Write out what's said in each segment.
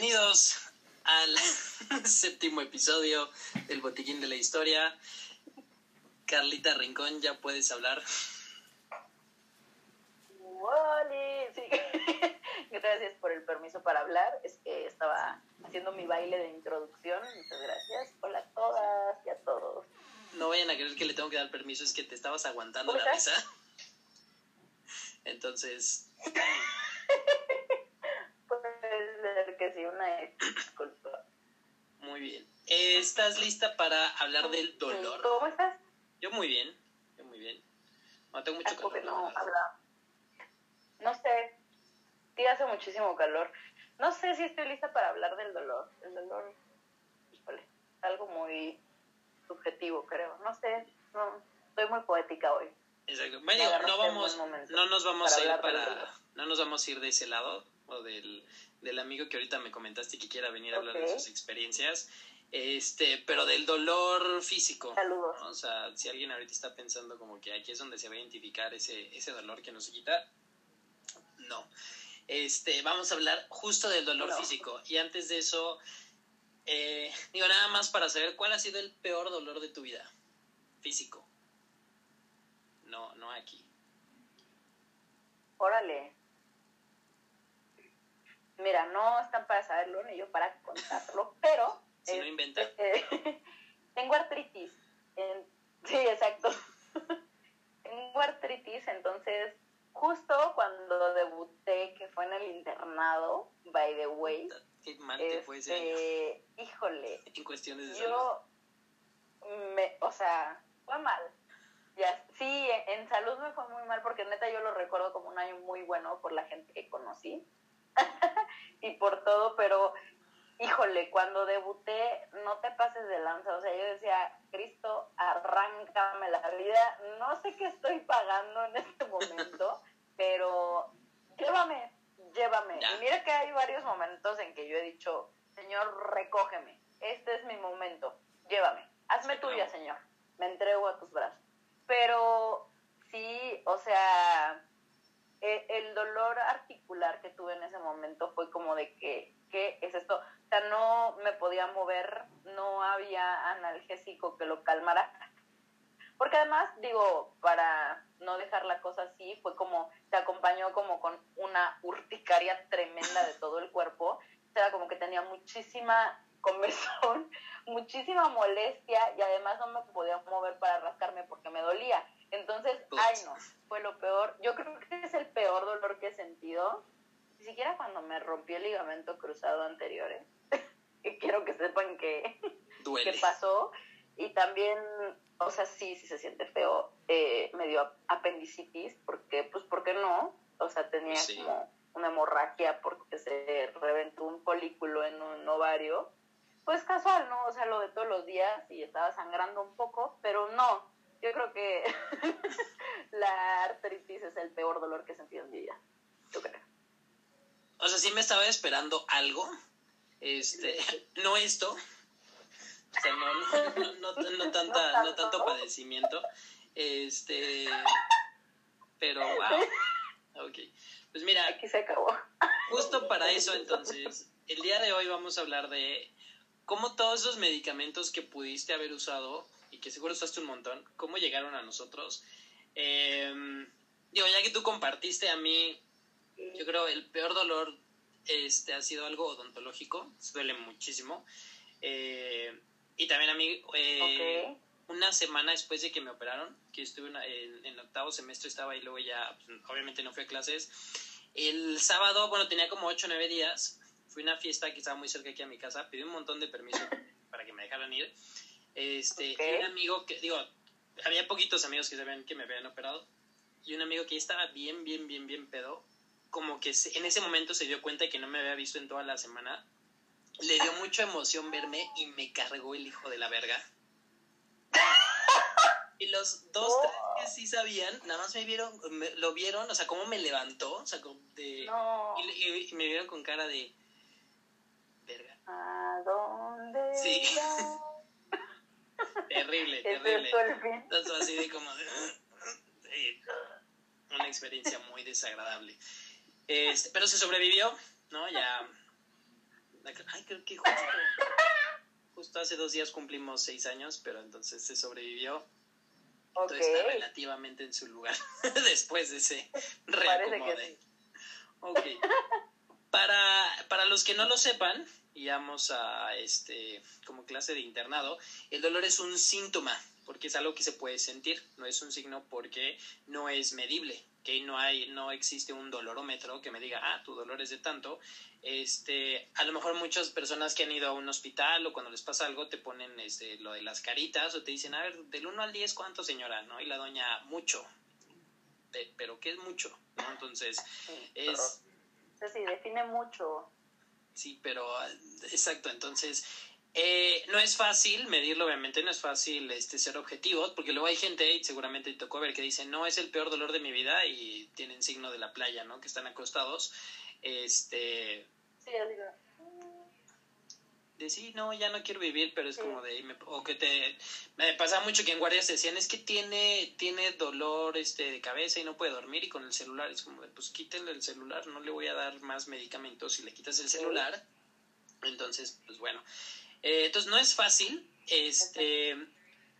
Bienvenidos al séptimo episodio del Botiquín de la Historia. Carlita Rincón, ya puedes hablar. ¡Wally! Sí. Gracias por el permiso para hablar. Es que estaba haciendo mi baile de introducción. Muchas gracias. Hola a todas y a todos. No vayan a creer que le tengo que dar permiso, es que te estabas aguantando la risa. Entonces. Que sí, una disculpa. Muy bien. ¿Estás lista para hablar del dolor? ¿Cómo estás? Yo muy bien. Yo muy bien. No tengo mucho calor. No, habla. no sé. Sí, hace muchísimo calor. No sé si estoy lista para hablar del dolor. El dolor, híjole, es algo muy subjetivo, creo. No sé, no, estoy muy poética hoy. Exacto. Bueno, no vamos, no nos vamos a ir para, no nos vamos a ir de ese lado o del, del amigo que ahorita me comentaste que quiera venir a hablar de sus experiencias. Este, pero del dolor físico. Saludos. O sea, si alguien ahorita está pensando como que aquí es donde se va a identificar ese, ese dolor que no se quita, no. Este, vamos a hablar justo del dolor físico. Y antes de eso, eh, digo nada más para saber cuál ha sido el peor dolor de tu vida físico. No, no aquí. Órale. Mira, no están para saberlo ni yo para contarlo, pero... Si no inventa. Este, tengo artritis. sí, exacto. tengo artritis, entonces justo cuando debuté, que fue en el internado, by the way. Qué mal te fue ese año. Este, híjole. En cuestiones de yo, me, o sea, fue mal. Ya, sí, en salud me fue muy mal porque neta yo lo recuerdo como un año muy bueno por la gente que conocí y por todo, pero híjole, cuando debuté no te pases de lanza, o sea, yo decía, Cristo, arráncame la vida, no sé qué estoy pagando en este momento, pero llévame, llévame. Y mira que hay varios momentos en que yo he dicho, Señor, recógeme, este es mi momento, llévame, hazme tuya, Señor, me entrego a tus brazos. Pero sí, o sea, e, el, dolor articular que tuve en ese momento fue como de que, ¿qué es esto? O sea, no me podía mover, no había analgésico que lo calmara. Porque además, digo, para no dejar la cosa así, fue como, se acompañó como con una urticaria tremenda de todo el cuerpo. O sea, como que tenía muchísima comezón, muchísima molestia y además no me podía mover para rascarme porque me dolía. Entonces, ay no, fue lo peor. Yo creo que es el peor dolor que he sentido. Ni siquiera cuando me rompí el ligamento cruzado anterior. ¿eh? y quiero que sepan que, que pasó. Y también, o sea, sí, sí se siente feo. Eh, me dio apendicitis, porque, pues, ¿por qué no? O sea, tenía como una hemorragia porque se reventó un folículo en un ovario. Pues casual, ¿no? O sea, lo de todos los días y estaba sangrando un poco, pero no, yo creo que la artritis es el peor dolor que he sentido en mi vida. Yo creo. O sea, sí me estaba esperando algo. Este, no esto. O sea, no, no, no, no, tanta, no tanto padecimiento. Este. Pero, wow. Ok. Pues mira. Aquí se acabó. Justo para eso, entonces, el día de hoy vamos a hablar de cómo todos esos medicamentos que pudiste haber usado que seguro usaste un montón, cómo llegaron a nosotros. Eh, digo, ya que tú compartiste a mí, yo creo el peor dolor este, ha sido algo odontológico, duele muchísimo. Eh, y también a mí, eh, una semana después de que me operaron, que estuve en, octavo semestre, estaba ahí, luego ya, pues, obviamente no fui a clases. El sábado, bueno, tenía como 8 o 9 días, fui a una fiesta que estaba muy cerca aquí a mi casa, pedí un montón de permiso para que me dejaran ir. Este, un amigo que, digo, había poquitos amigos que sabían que me habían operado. Y un amigo que estaba bien, bien, bien, bien pedo, como que en ese momento se dio cuenta de que no me había visto en toda la semana. Le dio mucha emoción verme y me cargó el hijo de la verga. Y los dos, tres que sí sabían, nada más me vieron, lo vieron, o sea, cómo me levantó, o sea, de, y, me vieron con cara de verga. ¿A dónde? Sí. terrible, terrible. Entonces, así de como una experiencia muy desagradable. Este, pero se sobrevivió, ¿no? Ya, Ay, creo que justo, justo hace dos días cumplimos seis años, pero entonces se sobrevivió. Todo está relativamente en su lugar después de ese reacomode. Ok. Para, para los que no lo sepan, y vamos a este como clase de internado, el dolor es un síntoma, porque es algo que se puede sentir, no es un signo porque no es medible, que no hay no existe un dolorómetro que me diga, "Ah, tu dolor es de tanto." Este, a lo mejor muchas personas que han ido a un hospital o cuando les pasa algo te ponen este lo de las caritas o te dicen, "A ver, del 1 al 10 cuánto, señora?", ¿no? Y la doña, "Mucho." Pero ¿qué es mucho? ¿no? Entonces, es Sí, define mucho. Sí, pero exacto, entonces eh, no es fácil medirlo, obviamente no es fácil este, ser objetivos, porque luego hay gente, y seguramente te tocó ver, que dice, no es el peor dolor de mi vida y tienen signo de la playa, ¿no? Que están acostados. Este... Sí. De sí, no, ya no quiero vivir, pero es como de... o que te... Me pasa mucho que en guardias decían, es que tiene, tiene dolor este, de cabeza y no puede dormir y con el celular es como de, pues quítenle el celular, no le voy a dar más medicamentos si le quitas el celular. Entonces, pues bueno. Eh, entonces no es fácil, este,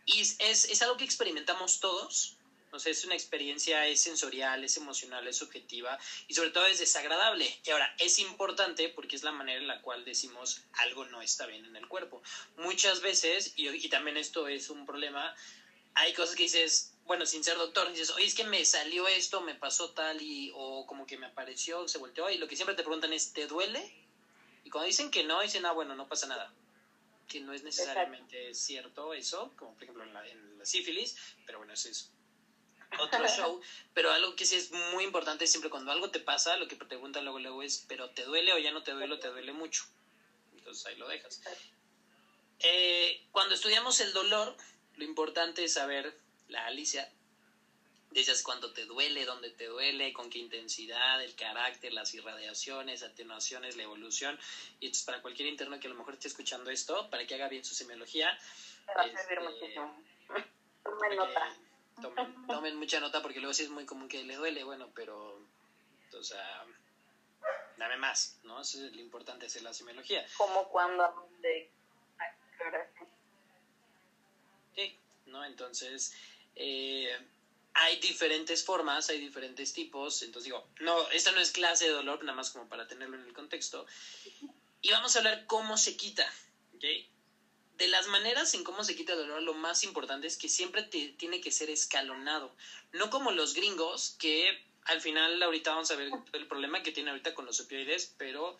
y es, es, algo que experimentamos todos. No sé, es una experiencia, es sensorial, es emocional, es subjetiva y sobre todo es desagradable. Y ahora, es importante porque es la manera en la cual decimos algo no está bien en el cuerpo. Muchas veces, y, y también esto es un problema, hay cosas que dices, bueno, sin ser doctor, dices, oye, es que me salió esto, me pasó tal, y, o como que me apareció, se volteó, y lo que siempre te preguntan es, ¿te duele? Y cuando dicen que no, dicen, ah, bueno, no pasa nada que no es necesariamente cierto eso, como por ejemplo en la, en la sífilis, pero bueno, eso es otro show, pero algo que sí es muy importante siempre cuando algo te pasa, lo que te preguntan luego, luego es, pero ¿te duele o ya no te duele o te duele mucho? Entonces ahí lo dejas. Eh, cuando estudiamos el dolor, lo importante es saber, la Alicia, Dices cuando te duele, dónde te duele, con qué intensidad, el carácter, las irradiaciones, atenuaciones, la evolución. Y entonces para cualquier interno que a lo mejor esté escuchando esto, para que haga bien su semiología. Este, tomen nota. Tomen, mucha nota porque luego sí es muy común que le duele, bueno, pero, o sea, dame más, ¿no? Eso es lo importante, hacer la semiología. Como cuando, de... Sí, ¿no? Entonces, eh, hay diferentes formas, hay diferentes tipos. Entonces digo, no, esta no es clase de dolor, nada más como para tenerlo en el contexto. Y vamos a hablar cómo se quita, ¿ok? De las maneras en cómo se quita el dolor, lo más importante es que siempre te, tiene que ser escalonado. No como los gringos, que al final ahorita vamos a ver el problema que tiene ahorita con los opioides, pero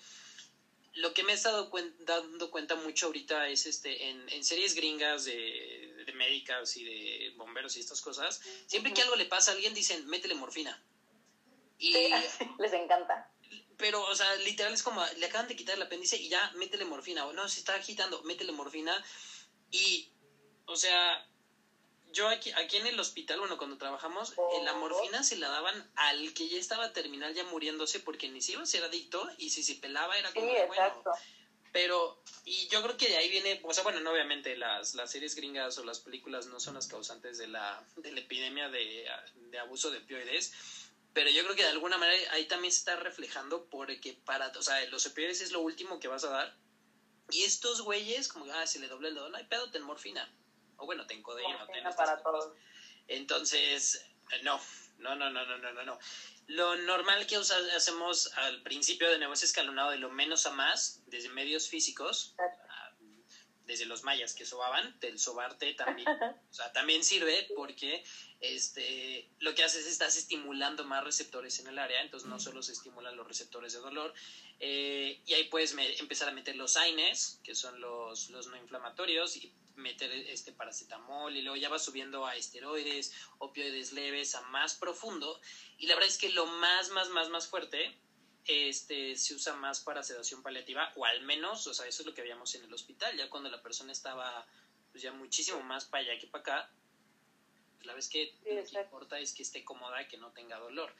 lo que me he estado dando cuenta mucho ahorita es este en, en series gringas de, de, médicas y de bomberos y estas cosas, siempre que algo le pasa a alguien dicen, métele morfina. Y, les encanta. Pero, o sea, literal es como, le acaban de quitar el apéndice y ya, métele morfina. O no, se está agitando, métele morfina. Y, o sea, yo aquí, aquí en el hospital, bueno, cuando trabajamos, eh, la morfina se la daban al que ya estaba terminal, ya muriéndose, porque ni si iba a ser adicto y si se pelaba era como, bueno. Pero, y yo creo que de ahí viene, o sea, bueno, no, obviamente las, las series gringas o las películas no son las causantes de la, de la epidemia de, de abuso de opioides, pero yo creo que de alguna manera ahí también se está reflejando porque para, o sea, los opioides es lo último que vas a dar. Y estos güeyes, como, ah, se le doble el dedo, no hay pedo, ten morfina o bueno, ten codeína, ten para todos. Entonces, no, no, no, no, no, no, no. Lo normal que hacemos al principio de negocio escalonado de lo menos a más, desde medios físicos, desde los mayas que sobaban, del sobarte también, o sea, también sirve porque este, lo que haces es estás estimulando más receptores en el área, entonces no solo se estimulan los receptores de dolor, eh, y ahí puedes empezar a meter los AINES, que son los, los no inflamatorios, y meter este paracetamol y luego ya va subiendo a esteroides, opioides leves, a más profundo. Y la verdad es que lo más, más, más, más fuerte este, se usa más para sedación paliativa, o al menos, o sea, eso es lo que veíamos en el hospital, ya cuando la persona estaba pues ya muchísimo más para allá que para acá, pues, la vez que lo que importa es que esté cómoda que no tenga dolor.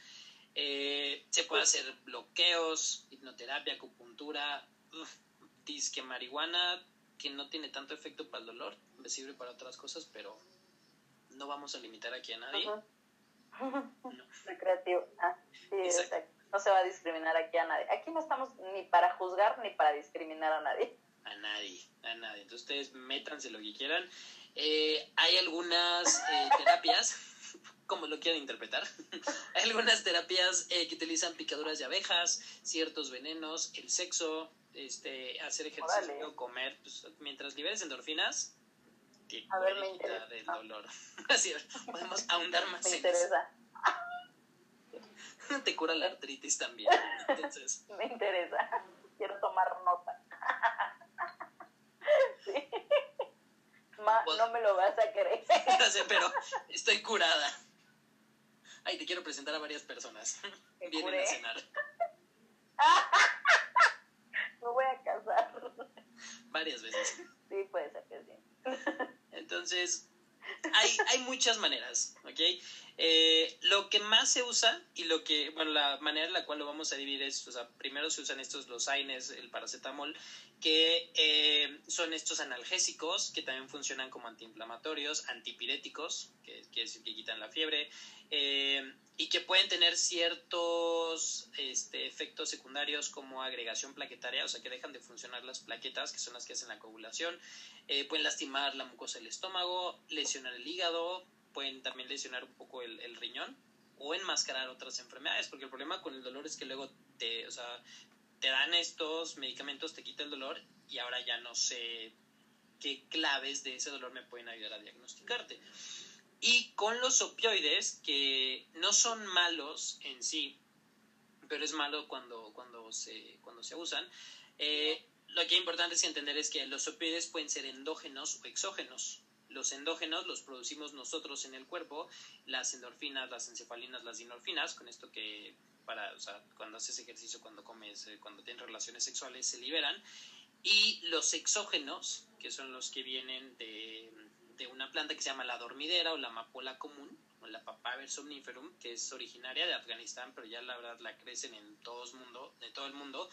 Eh, se puede hacer bloqueos, hipnoterapia, acupuntura, disque marihuana, que no tiene tanto efecto para el dolor, me sirve para otras cosas, pero no vamos a limitar aquí a nadie. Recreativo. Ah, sí, exacto. O se va a discriminar aquí a nadie. Aquí no estamos ni para juzgar ni para discriminar a nadie. A nadie, a nadie. Entonces ustedes métanse lo que quieran. Eh, hay algunas eh, terapias, como lo quieran interpretar, hay algunas terapias eh, que utilizan picaduras de abejas, ciertos venenos, el sexo, este, hacer ejercicio, comer, pues, mientras liberes endorfinas, a ver, me interesa. del dolor. Así, podemos ahondar más Me en interesa. eso. Te cura la artritis también. Entonces, Me interesa. Quiero tomar nota. Sí. Ma, no me lo vas a creer. no sé, pero estoy curada. Ay, te quiero presentar a varias personas. ¿Me Vienen curé? a cenar. Me voy a casar. Varias veces. Sí, puede ser que sí. Entonces, hay, hay muchas maneras, ¿ok? Eh, lo que más se usa y lo que, bueno, la manera en la cual lo vamos a dividir es, o sea, primero se usan estos, los AINES, el paracetamol, que eh, son estos analgésicos que también funcionan como antiinflamatorios, antipiréticos, que quiere decir que quitan la fiebre, eh, y que pueden tener ciertos este, efectos secundarios como agregación plaquetaria, o sea, que dejan de funcionar las plaquetas, que son las que hacen la coagulación, eh, pueden lastimar la mucosa del estómago, lesionar el hígado, pueden también lesionar un poco el, el riñón o enmascarar otras enfermedades, porque el problema con el dolor es que luego te, o sea, te dan estos medicamentos, te quita el dolor y ahora ya no sé qué claves de ese dolor me pueden ayudar a diagnosticarte. Y con los opioides, que no son malos en sí, pero es malo cuando, cuando, se, cuando se usan, eh, lo que es importante es entender es que los opioides pueden ser endógenos o exógenos. Los endógenos los producimos nosotros en el cuerpo, las endorfinas, las encefalinas, las dinorfinas, con esto que para, o sea, cuando haces ejercicio, cuando comes, eh, cuando tienes relaciones sexuales, se liberan. Y los exógenos, que son los que vienen de, de una planta que se llama la dormidera o la amapola común, o la Papaver somniferum, que es originaria de Afganistán, pero ya la verdad la crecen en todo el mundo, de todo el mundo.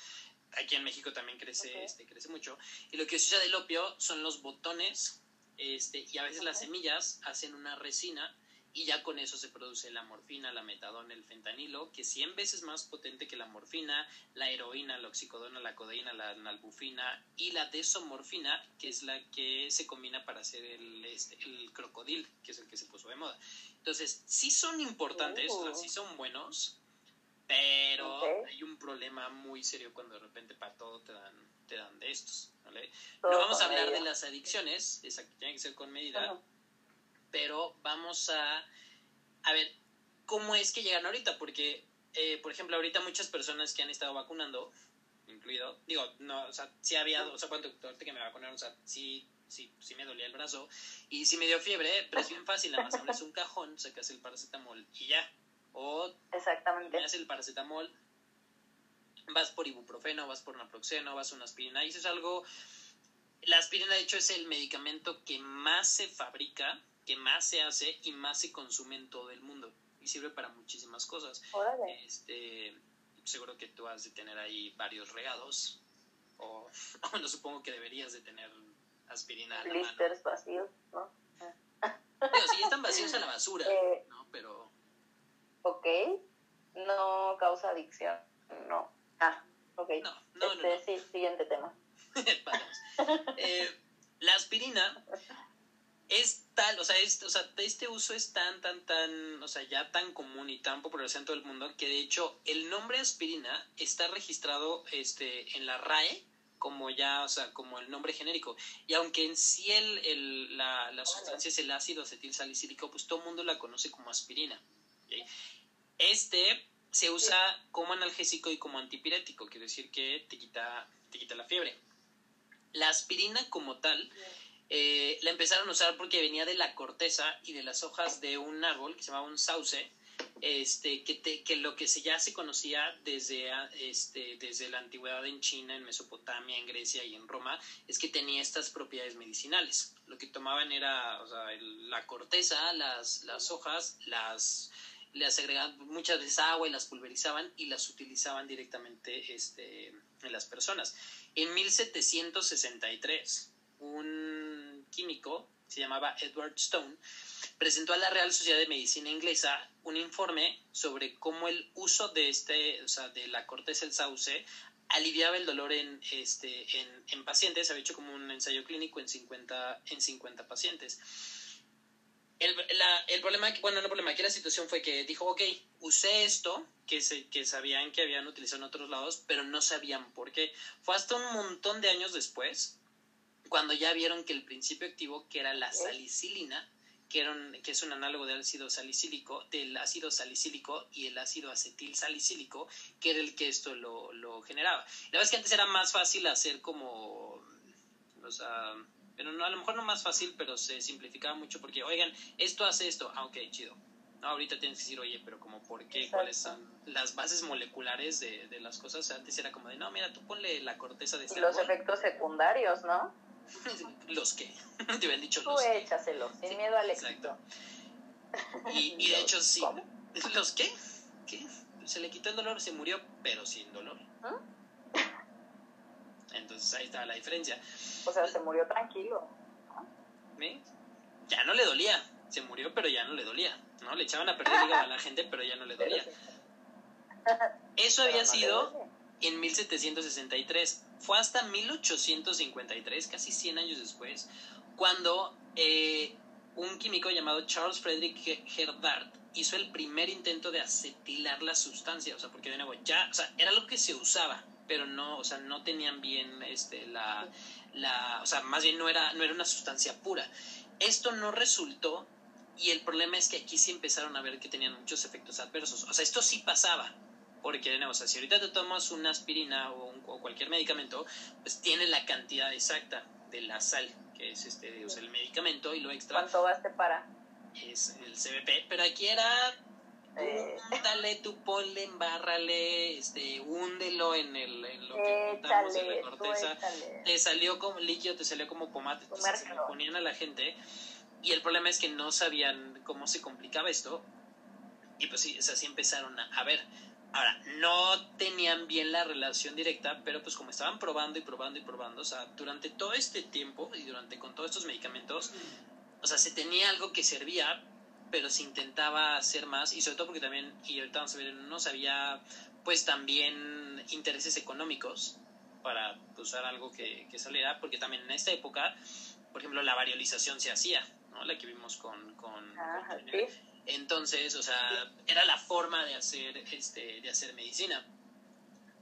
Aquí en México también crece, este, crece mucho. Y lo que se usa del opio son los botones, este, y a veces las semillas hacen una resina y ya con eso se produce la morfina, la metadona, el fentanilo, que es 100 veces más potente que la morfina, la heroína, la oxicodona, la codeína, la nalbufina y la desomorfina, que es la que se combina para hacer el, este, el crocodil, que es el que se puso de moda. Entonces, sí son importantes, o sea, Oh. sí son buenos, pero hay un problema muy serio cuando de repente para todo te dan, te dan de estos. ¿vale? No vamos a hablar de las adicciones, esa que tiene que ser con medida, pero vamos a, a ver cómo es que llegan ahorita, porque, eh, por ejemplo, ahorita muchas personas que han estado vacunando, incluido, digo, no, o sea, sí había, o sea, cuando ahorita que me vacunaron, o sea, sí, sí, sí me dolía el brazo y sí me dio fiebre, pero es bien fácil, nada más abres un cajón, sacas el paracetamol y ya, o Exactamente. el paracetamol, vas por ibuprofeno, vas por naproxeno, vas a una aspirina, y eso es algo, la aspirina de hecho es el medicamento que más se fabrica, que más se hace y más se consume en todo el mundo, y sirve para muchísimas cosas. Órale. Este, seguro que tú has de tener ahí varios regados, o, no supongo que deberías de tener aspirina a la mano. Blisters vacíos, ¿no? Si ya están vacíos a la basura, Eh, ¿no? Pero... ok. No causa adicción. No. Ah, ok. No, no, no, este, no. Sí, siguiente tema. Eh, la aspirina es tal, o sea, es, o sea, este uso es tan, tan, tan, o sea, ya tan común y tan popular en todo el mundo que de hecho el nombre aspirina está registrado este, en la RAE como ya, o sea, como el nombre genérico. Y aunque en sí el, el- la, la sustancia es el ácido acetil salicílico, pues todo el mundo la conoce como aspirina. Este se usa como analgésico y como antipirético, quiere decir que te quita, te quita la fiebre. La aspirina como tal eh, la empezaron a usar porque venía de la corteza y de las hojas de un árbol que se llamaba un sauce, este, que, te- que lo que se, ya se conocía desde, este, desde la antigüedad en China, en Mesopotamia, en Grecia y en Roma, es que tenía estas propiedades medicinales. Lo que tomaban era o sea, la corteza, las, las hojas, las les agregaban muchas veces agua y las pulverizaban y las utilizaban directamente este, en las personas. En 1763, un químico se llamaba Edward Stone, presentó a la Real Sociedad de Medicina Inglesa un informe sobre cómo el uso de este, o sea, de la corteza del sauce aliviaba el dolor en, este, en, en pacientes, había hecho como un ensayo clínico en 50, en 50 pacientes. El, la, el problema, bueno, no el problema, aquí la situación fue que dijo, ok, usé esto, que, se, que sabían que habían utilizado en otros lados, pero no sabían por qué. Fue hasta un montón de años después, cuando ya vieron que el principio activo, que era la salicilina, que, era un, que es un análogo del ácido salicílico, del ácido salicílico y el ácido acetil salicílico, que era el que esto lo, lo generaba. La verdad es que antes era más fácil hacer como, o sea, pero no, a lo mejor no más fácil, pero se simplificaba mucho porque, oigan, esto hace esto, ah, ok, chido. No, ahorita tienes que decir, oye, pero como por qué, Exacto. cuáles son las bases moleculares de, de las cosas. Antes era como de, no, mira, tú ponle la corteza de Y este los árbol. efectos secundarios, ¿no? los que, te habían dicho Tú los que. échaselo, sin Sí, miedo al exacto. éxito. Y, y de hecho sí. ¿Cómo? ¿Los qué? ¿Qué? Se le quitó el dolor, se murió, pero sin dolor. ¿Ah? Entonces ahí estaba la diferencia. O sea, se murió tranquilo. Ya no le dolía. Se murió, pero ya no le dolía. ¿no? Le echaban a perder hígado a la gente, pero ya no le dolía. Eso había sido en 1763. Fue hasta 1853, casi 100 años después, cuando eh, un químico llamado Charles Frederick Herdart hizo el primer intento de acetilar la sustancia. O sea, porque de nuevo, ya, o sea, era lo que se usaba, pero no, o sea, no tenían bien este, la, la, o sea, más bien no era, no era una sustancia pura. Esto no resultó y el problema es que aquí sí empezaron a ver que tenían muchos efectos adversos. O sea, esto sí pasaba. Porque, de nuevo, o sea, si ahorita te tomas una aspirina o, un- o cualquier medicamento, pues tiene la cantidad exacta de la sal, que es este, o sea, el medicamento, y lo extra ¿Cuánto gaste para? es el CBP. Pero aquí era, Eh. dale tu ponle, embárrale, este, húndelo en, el, en lo que contamos en la tú corteza échale. te salió como líquido, te salió como pomate, entonces se lo ponían a la gente y el problema es que no sabían cómo se complicaba esto y pues sí, o sea, sí empezaron a, a ver. Ahora, no tenían bien la relación directa, pero pues como estaban probando y probando y probando, o sea, durante todo este tiempo y durante con todos estos medicamentos, o sea, se tenía algo que servía, pero se intentaba hacer más y sobre todo porque también, y ahorita vamos a ver, pues también intereses económicos para usar algo que, que saliera, porque también en esta época, por ejemplo, la variolización se hacía, ¿no? La que vimos con... con, Ajá, con Ah, sí. Entonces, o sea, era la forma de hacer, este, de hacer medicina.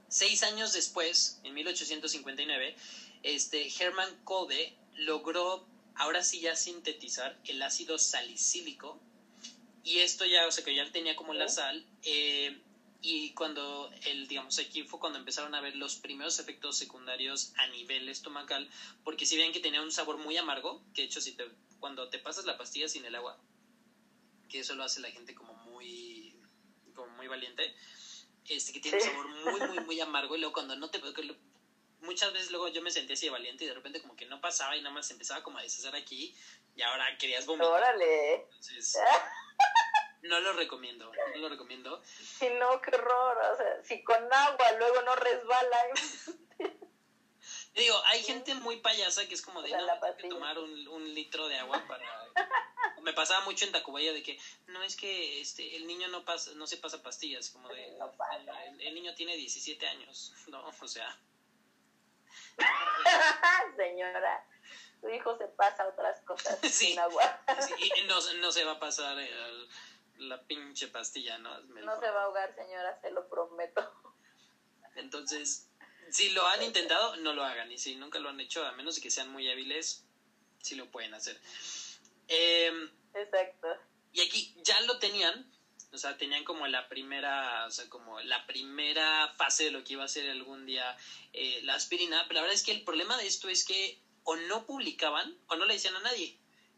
Seis años después, en 1859, este, Hermann Kolbe logró, ahora sí ya sintetizar el ácido salicílico, y esto ya, o sea, que ya tenía como la sal, eh, y cuando el, digamos, aquí fue cuando empezaron a ver los primeros efectos secundarios a nivel estomacal, porque si veían que tenía un sabor muy amargo, que de hecho si te, cuando te pasas la pastilla sin el agua, que eso lo hace la gente como muy, como muy valiente, este que tiene un sabor muy, muy, muy amargo, y luego cuando no te, muchas veces luego yo me sentía así de valiente y de repente como que no pasaba y nada más empezaba como a deshacer aquí y ahora querías vomitar. Órale. Entonces, no lo recomiendo, no lo recomiendo. Si no, qué horror. O sea, si con agua luego no resbala. Yo digo, hay gente muy payasa que es como de, no, tengo que tomar un, un litro de agua para... Me pasaba mucho en Tacubaya de que, no, es que este el niño no pasa no se pasa pastillas, como de, No el, el niño tiene 17 años, ¿no? O sea, Señora, tu hijo se pasa otras cosas Sí. sin agua. sí, y no, no se va a pasar el- la pinche pastilla, ¿no? Hazme No se va a ahogar, señora, se lo prometo. Entonces, si lo han intentado, no lo hagan. Y si nunca lo han hecho, a menos de que sean muy hábiles, sí lo pueden hacer. Em, Exacto. y aquí ya lo tenían, o sea, tenían como la primera, o sea, como la primera fase de lo que iba a ser algún día eh, la aspirina, pero la verdad es que el problema de esto es que o no publicaban o no le decían a nadie.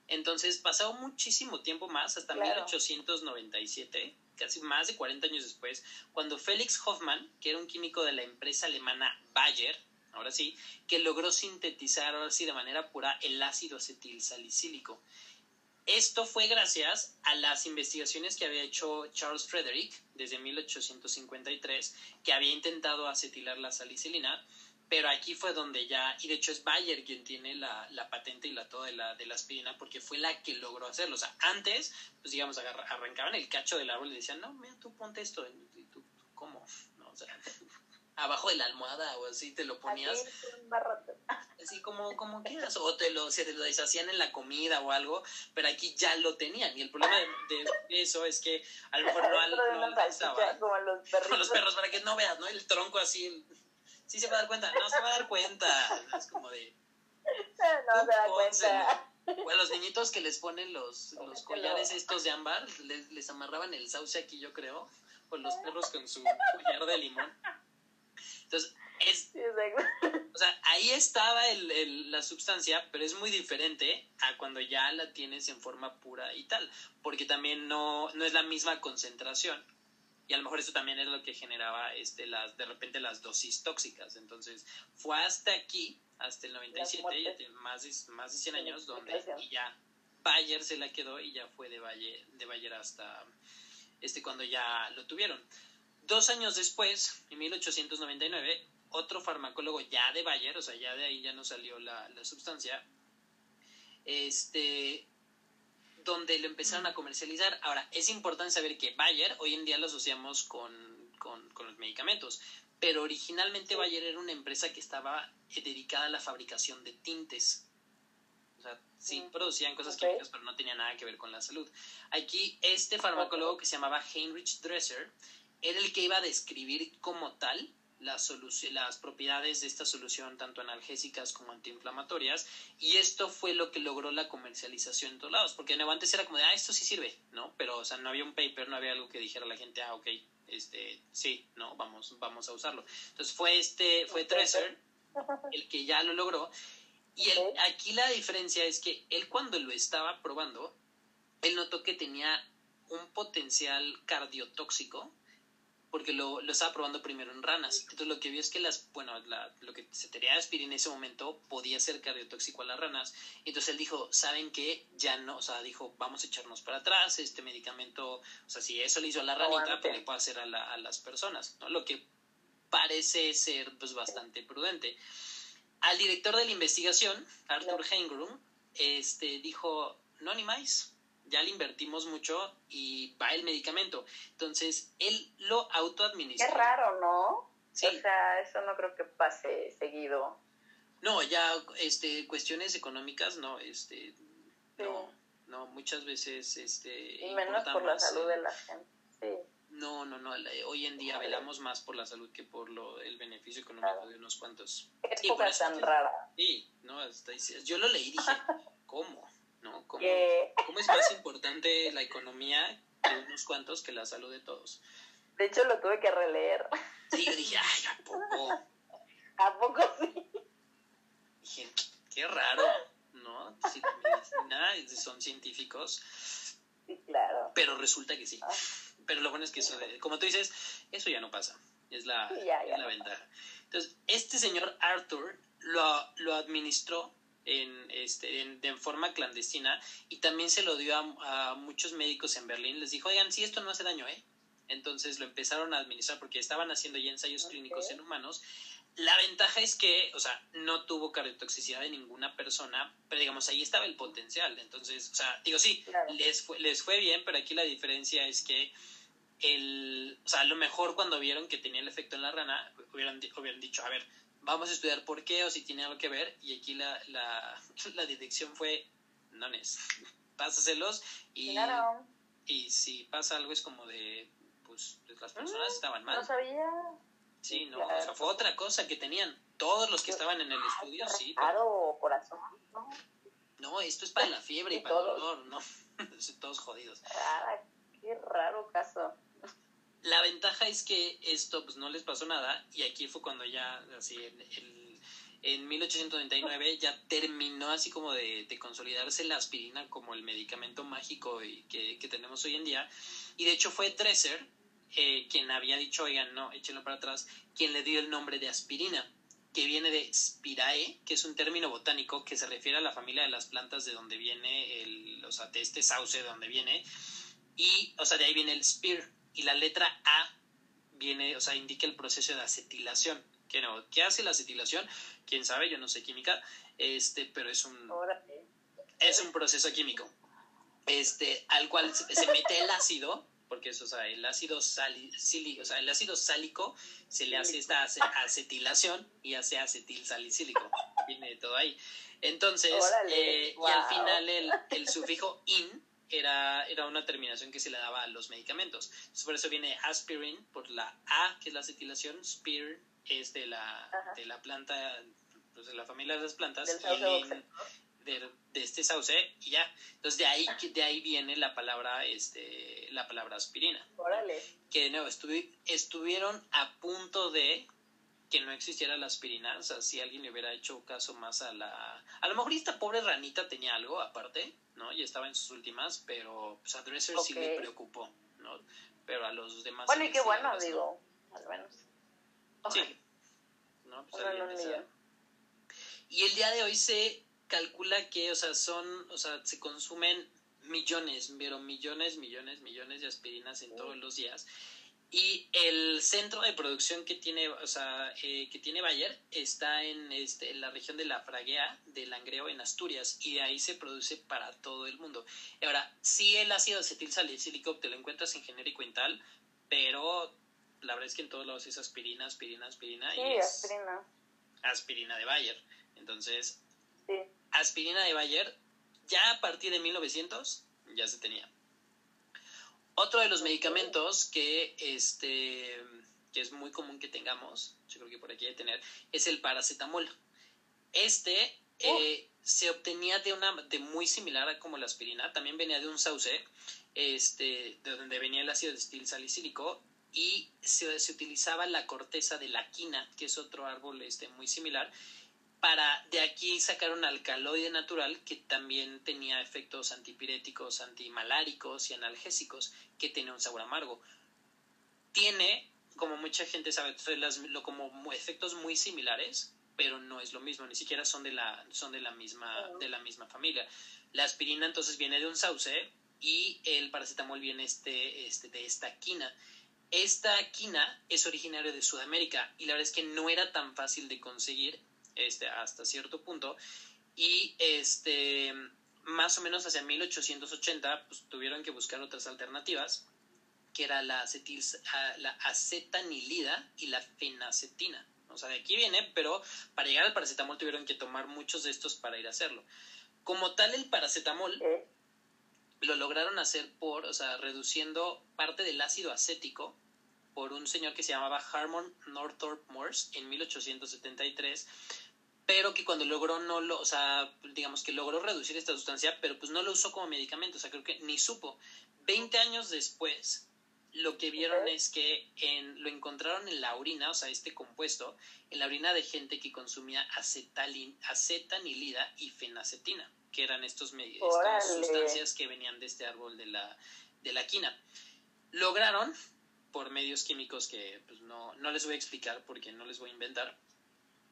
Entonces pasó muchísimo tiempo más, hasta Claro. 1897, casi más de 40 años después, cuando Felix Hoffmann, que era un químico de la empresa alemana Bayer, ahora sí, que logró sintetizar ahora sí de manera pura el ácido acetil salicílico. Esto fue gracias a las investigaciones que había hecho Charles Frederick desde 1853, que había intentado acetilar la salicilina, pero aquí fue donde ya, y de hecho es Bayer quien tiene la, la patente y la toda de la, de la aspirina, porque fue la que logró hacerlo. O sea, antes, pues digamos, arrancaban el cacho del árbol y decían, no, mira, tú ponte esto, y tú, ¿cómo? No, o sea, abajo de la almohada o así te lo ponías. Así como, como quieras, o te lo, se te lo deshacían en la comida o algo, pero aquí ya lo tenían. Y el problema de, eso es que a lo mejor no, no alcanzaba. Como los, los perros, para que no veas, ¿no? El tronco así, sí se va a dar cuenta, no se va a dar cuenta. Es como de. No se da cuenta. O a los niñitos que les ponen los, los collares estos de ámbar, les, les amarraban el sauce aquí, yo creo. O los perros con su collar de limón. Entonces, es, o sea, ahí estaba el, la sustancia, pero es muy diferente a cuando ya la tienes en forma pura y tal, porque también no, no es la misma concentración. Y a lo mejor eso también es lo que generaba este, las, de repente las dosis tóxicas. Entonces, fue hasta aquí, hasta el 97, ya tiene más de, más de 100 años, donde y ya Bayer se la quedó y ya fue de Bayer, de Bayer hasta este, cuando ya lo tuvieron. Dos años después, en 1899, otro farmacólogo ya de Bayer, o sea, ya de ahí ya no salió la, la sustancia, este, donde lo empezaron a comercializar. Ahora, es importante saber que Bayer hoy en día lo asociamos con, con, los medicamentos, pero originalmente Bayer era una empresa que estaba dedicada a la fabricación de tintes. O sea, sí mm. producían cosas químicas, pero no tenía nada que ver con la salud. Aquí, este farmacólogo que se llamaba Heinrich Dresser era el que iba a describir como tal las, las propiedades de esta solución, tanto analgésicas como antiinflamatorias, y esto fue lo que logró la comercialización en todos lados, porque nuevo antes era como de, ah, esto sí sirve, ¿no? Pero, o sea, no había un paper, no había algo que dijera a la gente, ah, ok, este, sí, no, vamos, vamos a usarlo. Entonces fue este, fue Treasure el que ya lo logró, y aquí la diferencia es que él cuando lo estaba probando, él notó que tenía un potencial cardiotóxico porque lo, lo, estaba probando primero en ranas. Entonces lo que vio es que las, bueno, lo que se tenía de aspirina en ese momento podía ser cardiotóxico a las ranas. Entonces él dijo, ¿saben qué? Ya no, o sea, dijo, vamos a echarnos para atrás, este medicamento, o sea, si eso le hizo a la ranita, pues le puede hacer a, a, las personas, ¿no? Lo que parece ser, pues, bastante prudente. Al director de la investigación, Arthur Heingrum, este, dijo, no ni más, ya le invertimos mucho y va el medicamento. Entonces, él lo autoadministra. Qué raro, ¿no? Sí. O sea, eso no creo que pase seguido. No, ya, este, cuestiones económicas, no, este, no, no, muchas veces, este. Y menos por la salud de la gente, sí. No, no, no, hoy en día velamos más por la salud que por lo, el beneficio económico de unos cuantos. Es cosa tan rara. Sí, no, hasta, yo lo leí y dije, ¿cómo? ¿No? ¿Cómo, es más importante la economía de unos cuantos que la salud de todos? De hecho, lo tuve que releer. Sí, yo dije, ay, ¿a poco? ¿A poco sí? Dije, qué raro, ¿no? Si medicina son científicos. Sí, claro. Pero resulta que sí. Ah. Pero lo bueno es que eso, como tú dices, eso ya no pasa. Es la, la ventaja. Entonces, este señor Arthur lo, lo administró en, este, en, de forma clandestina y también se lo dio a, muchos médicos en Berlín. Les dijo, oigan, si esto no hace daño, ¿eh? Entonces lo empezaron a administrar porque estaban haciendo ya ensayos clínicos en humanos. La ventaja es que, o sea, no tuvo cardiotoxicidad de ninguna persona, pero digamos, ahí estaba el potencial. Entonces, o sea, digo, sí, les, fue, les fue bien, pero aquí la diferencia es que el, o sea, a lo mejor cuando vieron que tenía el efecto en la rana, hubieran, hubieran dicho, a ver, vamos a estudiar por qué o si tiene algo que ver. Y aquí la, la, la dirección fue, no es, pásaselos y, y si pasa algo es como de, pues las personas mm, estaban mal. No sabía. Sí, no, o sea, fue otra cosa que tenían todos los que estaban en el estudio, sí. Pero... corazón, ¿no? No, esto es para la fiebre y, para el dolor, ¿no? todos jodidos. Ah, qué raro caso. La ventaja es que esto pues no les pasó nada y aquí fue cuando ya, así, en, en 1899 ya terminó así como de, consolidarse la aspirina como el medicamento mágico y que, tenemos hoy en día. Y de hecho fue Dresser eh, quien había dicho, oigan, no, échenlo para atrás, quien le dio el nombre de aspirina, que viene de spirae, que es un término botánico que se refiere a la familia de las plantas de donde viene el, o sea, de este sauce de donde viene, y, o sea, de ahí viene el spir, y la letra A viene, o sea, indica el proceso de acetilación. ¿Qué no? ¿Qué hace la acetilación? Quién sabe, yo no sé química, este, pero es un, es un proceso químico, este, al cual se mete el ácido, porque eso, o sea, el ácido o sea, el ácido sálico se le hace esta acetilación y hace acetil salicílico, viene todo ahí. Entonces, eh, y al final el, el sufijo in era, era una terminación que se le daba a los medicamentos. por eso viene aspirin por la A, que es la acetilación, spir es de la, de la planta, pues de la familia de las plantas, y de, este sauce, y ya. Entonces de ahí, de ahí viene la palabra, este, la palabra aspirina. Que de nuevo, estuvieron a punto de que no existiera la aspirina, o sea, si alguien le hubiera hecho caso más a la... A lo mejor esta pobre ranita tenía algo aparte, ¿no? Y estaba en sus últimas, pero pues, a Dresser sí le preocupó, ¿no? Pero a los demás... Bueno, y qué bueno, digo, al menos. Sí. ¿No? Pues, y el día de hoy se calcula que, o sea, son, o sea, se consumen millones, pero millones, millones, millones de aspirinas en todos los días. Y el centro de producción que tiene, o sea, eh, que tiene Bayer está en, este, en la región de la Fraguea, de Langreo, en Asturias, y de ahí se produce para todo el mundo. Ahora, sí el ácido acetil salicílico te lo encuentras en genérico en tal, pero la verdad es que en todos lados es aspirina, aspirina, aspirina. Sí, y aspirina. Aspirina de Bayer. Entonces, aspirina de Bayer, ya a partir de 1900 ya se tenía. Otro de los medicamentos que, este, que es muy común que tengamos, yo creo que por aquí hay que tener, es el paracetamol. Este eh, se obtenía de una de muy similar a como la aspirina, también venía de un sauce, este, de donde venía el ácido estil salicílico y se, se, utilizaba la corteza de la quina, que es otro árbol este, muy similar, para de aquí sacar un alcaloide natural que también tenía efectos antipiréticos, antimaláricos y analgésicos, que tiene un sabor amargo. Tiene, como mucha gente sabe, como efectos muy similares, pero no es lo mismo, ni siquiera son de la, son de la misma, de la misma familia. La aspirina entonces viene de un sauce y el paracetamol viene este, este, de esta quina. Esta quina es originaria de Sudamérica y la verdad es que no era tan fácil de conseguir este, hasta cierto punto. Y este, más o menos hacia 1880 pues, tuvieron que buscar otras alternativas, que era la, acetil, ah, la acetanilida y la fenacetina. O sea, de aquí viene, pero para llegar al paracetamol tuvieron que tomar muchos de estos para ir a hacerlo. Como tal, el paracetamol lo lograron hacer por, o sea, reduciendo parte del ácido acético por un señor que se llamaba Harmon Northrop Morse en 1873 pero que cuando logró no lo, o sea, digamos que logró reducir esta sustancia, pero pues no lo usó como medicamento, o sea, creo que ni supo. Veinte años después, lo que vieron es que en, lo encontraron en la orina, o sea, este compuesto, en la orina de gente que consumía acetalin, acetanilida y fenacetina, que eran estos, estas sustancias que venían de este árbol de la, de la quina. Lograron, por medios químicos que pues, no, no les voy a explicar porque no les voy a inventar,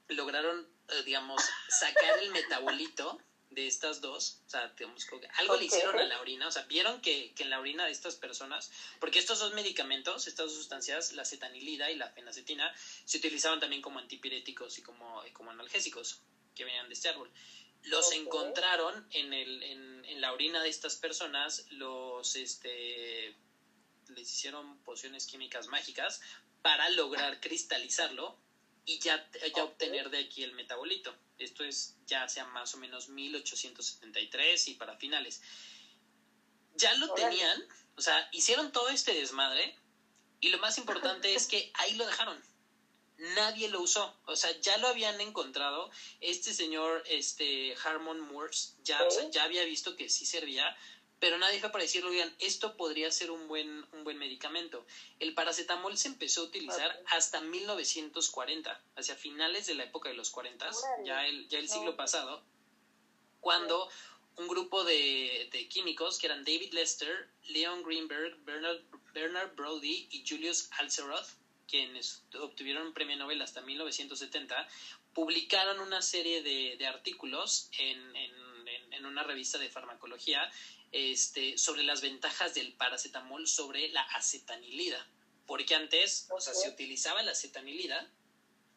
lograron, eh, digamos, sacar el metabolito de estas dos, o sea, digamos, algo le hicieron a la orina, o sea, vieron que, que, en la orina de estas personas, porque estos dos medicamentos, estas dos sustancias, la cetanilida y la fenacetina, se utilizaban también como antipiréticos y como, como analgésicos que venían de este árbol. Los encontraron en, el, en, en, la orina de estas personas, los, este, les hicieron pociones químicas mágicas para lograr cristalizarlo y ya, ya obtener de aquí el metabolito. Esto es ya sea más o menos 1873 y para finales. Ya lo tenían, o sea, hicieron todo este desmadre y lo más importante es que ahí lo dejaron. Nadie lo usó, o sea, ya lo habían encontrado. Este señor, este Harmon Morse, ya, ya había visto que sí servía, pero nadie fue para decirlo, oigan, esto podría ser un buen, un buen medicamento. El paracetamol se empezó a utilizar hasta 1940, hacia finales de la época de los 40, ya el, ya el siglo pasado, cuando un grupo de, de, químicos, que eran David Lester, Leon Greenberg, Bernard, Bernard Brody y Julius Alceroth, quienes obtuvieron un premio Nobel hasta 1970, publicaron una serie de, de artículos en, en, en, una revista de farmacología este, sobre las ventajas del paracetamol sobre la acetanilida. Porque antes, o sea, se utilizaba la acetanilida,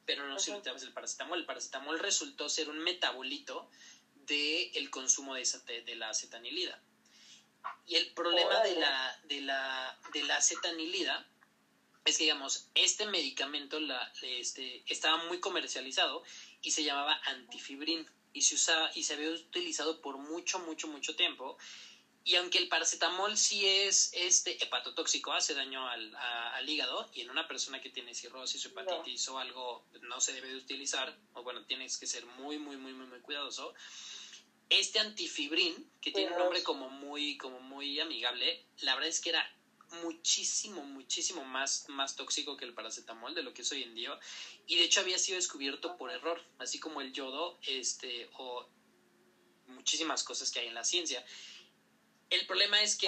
pero no si utilizabas el paracetamol. El paracetamol resultó ser un metabolito del el consumo de, de, la acetanilida. Y el problema de la, de, la, de la acetanilida es que, digamos, este medicamento la, este, estaba muy comercializado y se llamaba antifibrin y se, usaba, y se había utilizado por mucho, mucho, mucho tiempo. Y aunque el paracetamol sí es este hepatotóxico, hace daño al, al hígado, y en una persona que tiene cirrosis o hepatitis o algo no se debe de utilizar, o bueno, tienes que ser muy, muy, muy, muy, muy cuidadoso. Este antifibrin, que tiene un nombre como muy, como muy amigable, la verdad es que era muchísimo, muchísimo más, más tóxico que el paracetamol de lo que es hoy en día. Y de hecho había sido descubierto por error, así como el yodo, este, o muchísimas cosas que hay en la ciencia. El problema es que,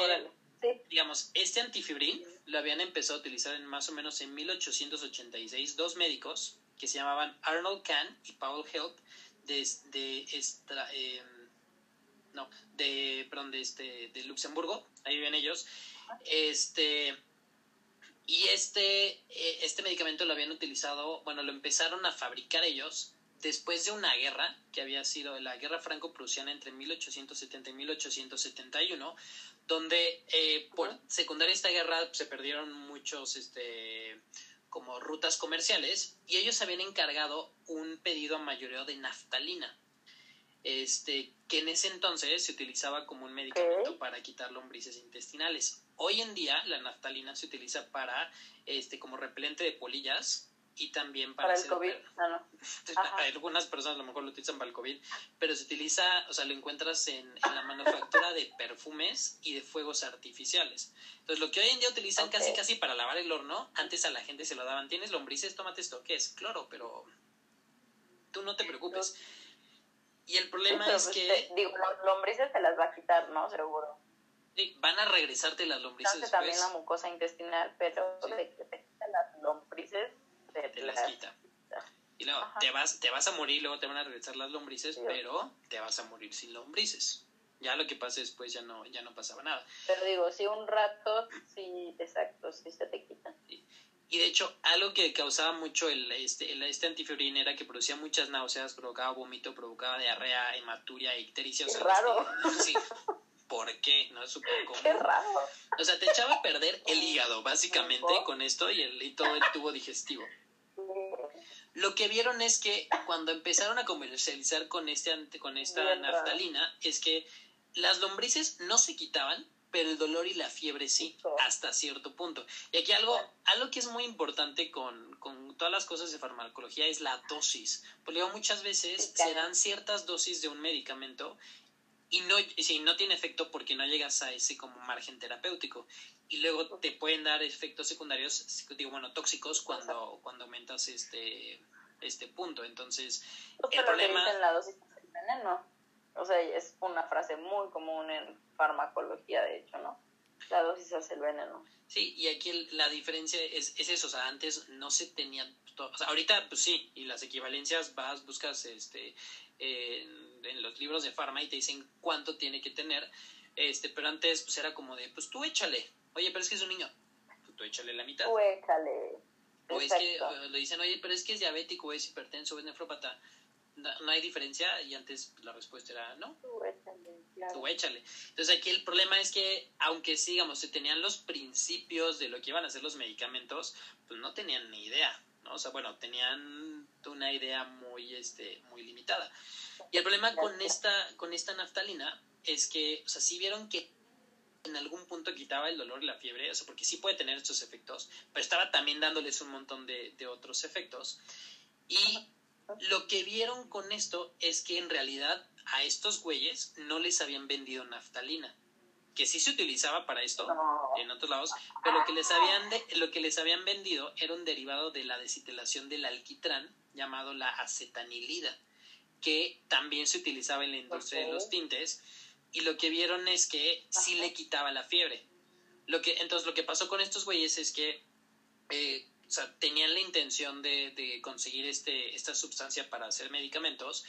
digamos, este antifibrin lo habían empezado a utilizar en más o menos en 1886 dos médicos que se llamaban Arnold Kahn y Paul Help de, de, em, no, de, perdón, de, este, de Luxemburgo, ahí viven ellos, este, y este, eh, este medicamento lo habían utilizado, bueno, lo empezaron a fabricar ellos después de una guerra que había sido la guerra franco-prusiana entre 1870 y 1871, donde eh, por secundaria esta guerra se perdieron muchos, este, como rutas comerciales y ellos habían encargado un pedido a mayoreo de naftalina. Este, que en ese entonces se utilizaba como un medicamento para quitar lombrices intestinales. Hoy en día la naftalina se utiliza para, este, como repelente de polillas y también para, el COVID. Ah, algunas personas a lo mejor lo utilizan para el COVID, pero se utiliza, o sea, lo encuentras en, la manufactura de perfumes y de fuegos artificiales. Entonces, lo que hoy en día utilizan casi casi para lavar el horno, antes a la gente se lo daban, tienes lombrices, tómate esto, ¿qué es? Cloro, pero tú no te preocupes. Y el problema es pues, que... digo, los lombrices te las va a quitar, ¿no? Seguro. Sí, van a regresarte las lombrices después. también la mucosa intestinal, pero de que te quitan las lombrices... Te, las, quita. Y luego, te vas, te vas a morir, luego te van a regresar las lombrices, pero te vas a morir sin lombrices. Ya lo que pasa después ya no, ya no pasaba nada. Pero digo, si un rato, sí, exacto, sí se te quitan. Sí. Y de hecho, algo que causaba mucho el, este, el, este era que producía muchas náuseas, provocaba vómito, provocaba diarrea, hematuria, ictericia. Qué raro. sí. ¿Por qué? No es súper común. Qué raro. O sea, te echaba a perder el hígado, básicamente, con esto y, el, y todo el tubo digestivo. Lo que vieron es que cuando empezaron a comercializar con, este, con esta naftalina, es que las lombrices no se quitaban, pero el dolor y la fiebre sí, hasta cierto punto. Y aquí algo, algo que es muy importante con, con todas las cosas de farmacología es la dosis. Porque muchas veces se dan ciertas dosis de un medicamento y no, si no tiene efecto porque no llegas a ese como margen terapéutico. Y luego te pueden dar efectos secundarios, digo, bueno, tóxicos cuando, cuando aumentas este, este punto. Entonces, el problema... La dosis veneno. O sea, es una frase muy común en farmacología, de hecho, ¿no? La dosis hace el veneno. Sí, y aquí la diferencia es, es eso, o sea, antes no se tenía, o sea, ahorita pues sí, y las equivalencias vas, buscas este, en los libros de farma y te dicen cuánto tiene que tener, este, pero antes pues era como de, pues tú échale, oye, pero es que es un niño, pues, tú échale la mitad. Tú échale. O es que le dicen, oye, pero es que es diabético, o es hipertenso, o es nefrópata no, hay diferencia y antes la respuesta era no. Tú échale, Entonces aquí el problema es que aunque sigamos, se tenían los principios de lo que iban a ser los medicamentos, pues no tenían ni idea, ¿no? O sea, bueno, tenían una idea muy, este, muy limitada. Y el problema con esta, con esta naftalina es que, o sea, sí vieron que en algún punto quitaba el dolor y la fiebre, o sea, porque sí puede tener estos efectos, pero estaba también dándoles un montón de, de otros efectos. Y lo que vieron con esto es que en realidad a estos güeyes no les habían vendido naftalina, que sí se utilizaba para esto en otros lados, pero lo que les habían lo que les habían vendido era un derivado de la desitilación del alquitrán llamado la acetanilida, que también se utilizaba en la industria de los tintes y lo que vieron es que sí le quitaba la fiebre. Lo que entonces lo que pasó con estos güeyes es que eh, o sea, tenían la intención de, de conseguir este, esta sustancia para hacer medicamentos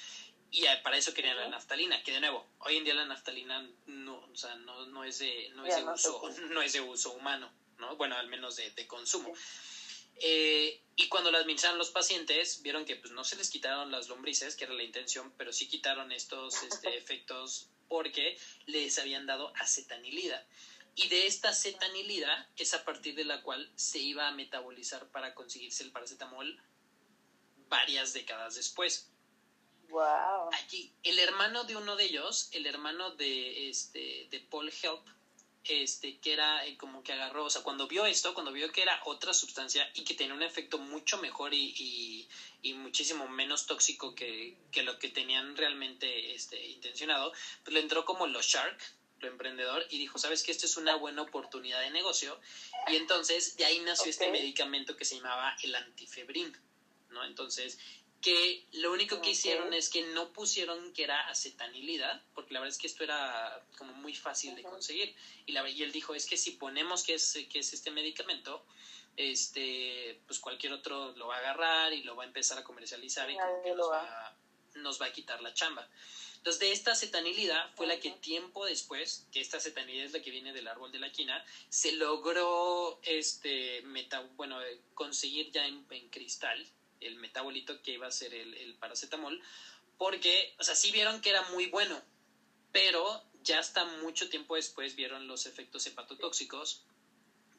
y para eso querían la naftalina, que de nuevo, hoy en día la naftalina no, o sea, no, no es de, no es de uso, no es de uso humano, ¿no? Bueno, al menos de, de consumo. Eh, Y cuando la administraron los pacientes, vieron que pues, no se les quitaron las lombrices, que era la intención, pero sí quitaron estos este, efectos porque les habían dado acetanilida. Y de esta acetanilida es a partir de la cual se iba a metabolizar para conseguirse el paracetamol varias décadas después. Wow. Allí, el hermano de uno de ellos, el hermano de, este, de Paul Help, este, que era eh, como que agarró, o sea, cuando vio esto, cuando vio que era otra sustancia y que tenía un efecto mucho mejor y, y, muchísimo menos tóxico que, que, lo que tenían realmente este, intencionado, pues le entró como los Shark, lo emprendedor, y dijo, sabes que esto es una buena oportunidad de negocio, y entonces de ahí nació este medicamento que se llamaba el antifebrin, ¿no? Entonces, que lo único que hicieron es que no pusieron que era acetanilida, porque la verdad es que esto era como muy fácil de conseguir. Y, la, y él dijo, es que si ponemos que es, que es este medicamento, este, pues cualquier otro lo va a agarrar y lo va a empezar a comercializar y nos, va, nos va a quitar la chamba. Entonces, de esta acetanilida fue la que tiempo después, que esta acetanilida es la que viene del árbol de la quina, se logró este meta, bueno, conseguir ya en cristal el metabolito que iba a ser el, paracetamol, porque, o sea, sí vieron que era muy bueno, pero ya hasta mucho tiempo después vieron los efectos hepatotóxicos.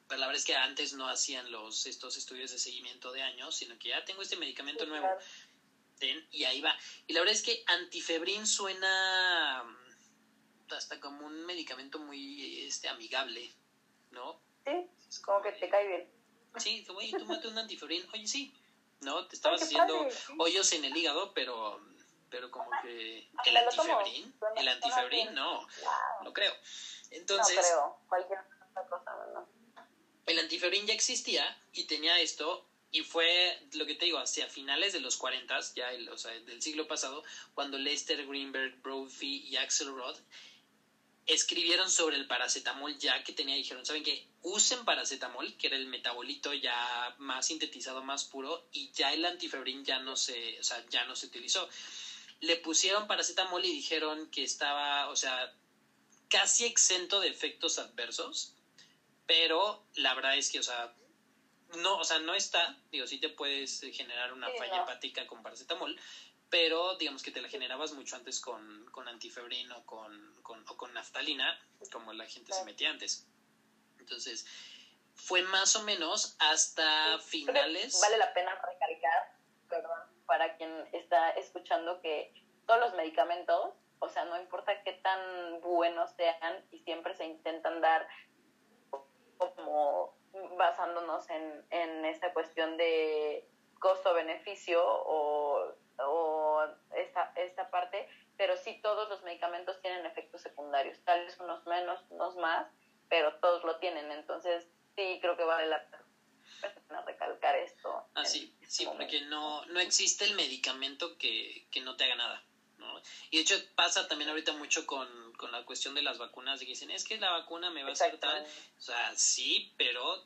Pero la verdad es que antes no hacían los, estos estudios de seguimiento de años, sino que ya tengo este medicamento nuevo. y ahí va. Y la verdad es que antifebrin suena mm, hasta como un medicamento muy este, amigable, ¿no? Sí, como que te cae bien. Sí, oye, tú mate un antifebrin. Oye, sí, ¿no? Te estabas haciendo hoyos en el hígado, pero pero como que el antifebrín, el antifebrín no, no creo. Entonces, no creo, cualquier otra cosa, no. El antifebrín ya existía y tenía esto y fue lo que te digo, hacia finales de los 40, ya el, o sea, del siglo pasado, cuando Lester Greenberg, Brophy y Axel Roth escribieron sobre el paracetamol ya que tenía, dijeron, ¿saben qué? Usen paracetamol, que era el metabolito ya más sintetizado, más puro, y ya el antifebrin ya no se, o sea, ya no se utilizó. Le pusieron paracetamol y dijeron que estaba, o sea, casi exento de efectos adversos, pero la verdad es que, o sea, no, o sea, no está, digo, sí te puedes generar una falla hepática con paracetamol, pero digamos que te la generabas mucho antes con, con antifebrin o con, con, o con naftalina, como la gente se metía antes. Entonces, fue más o menos hasta finales. Vale la pena recalcar, perdón, para quien está escuchando que todos los medicamentos, o sea, no importa qué tan buenos sean y siempre se intentan dar como basándonos en, en esta cuestión de costo-beneficio o o esta, esta parte, pero sí todos los medicamentos tienen efectos secundarios, tal vez unos menos, unos más, pero todos lo tienen, entonces sí creo que vale la pena recalcar esto. Ah, sí, sí, porque no, no existe el medicamento que, que no te haga nada. ¿no? Y de hecho pasa también ahorita mucho con, con la cuestión de las vacunas, y dicen, es que la vacuna me va a hacer tal. O sea, sí, pero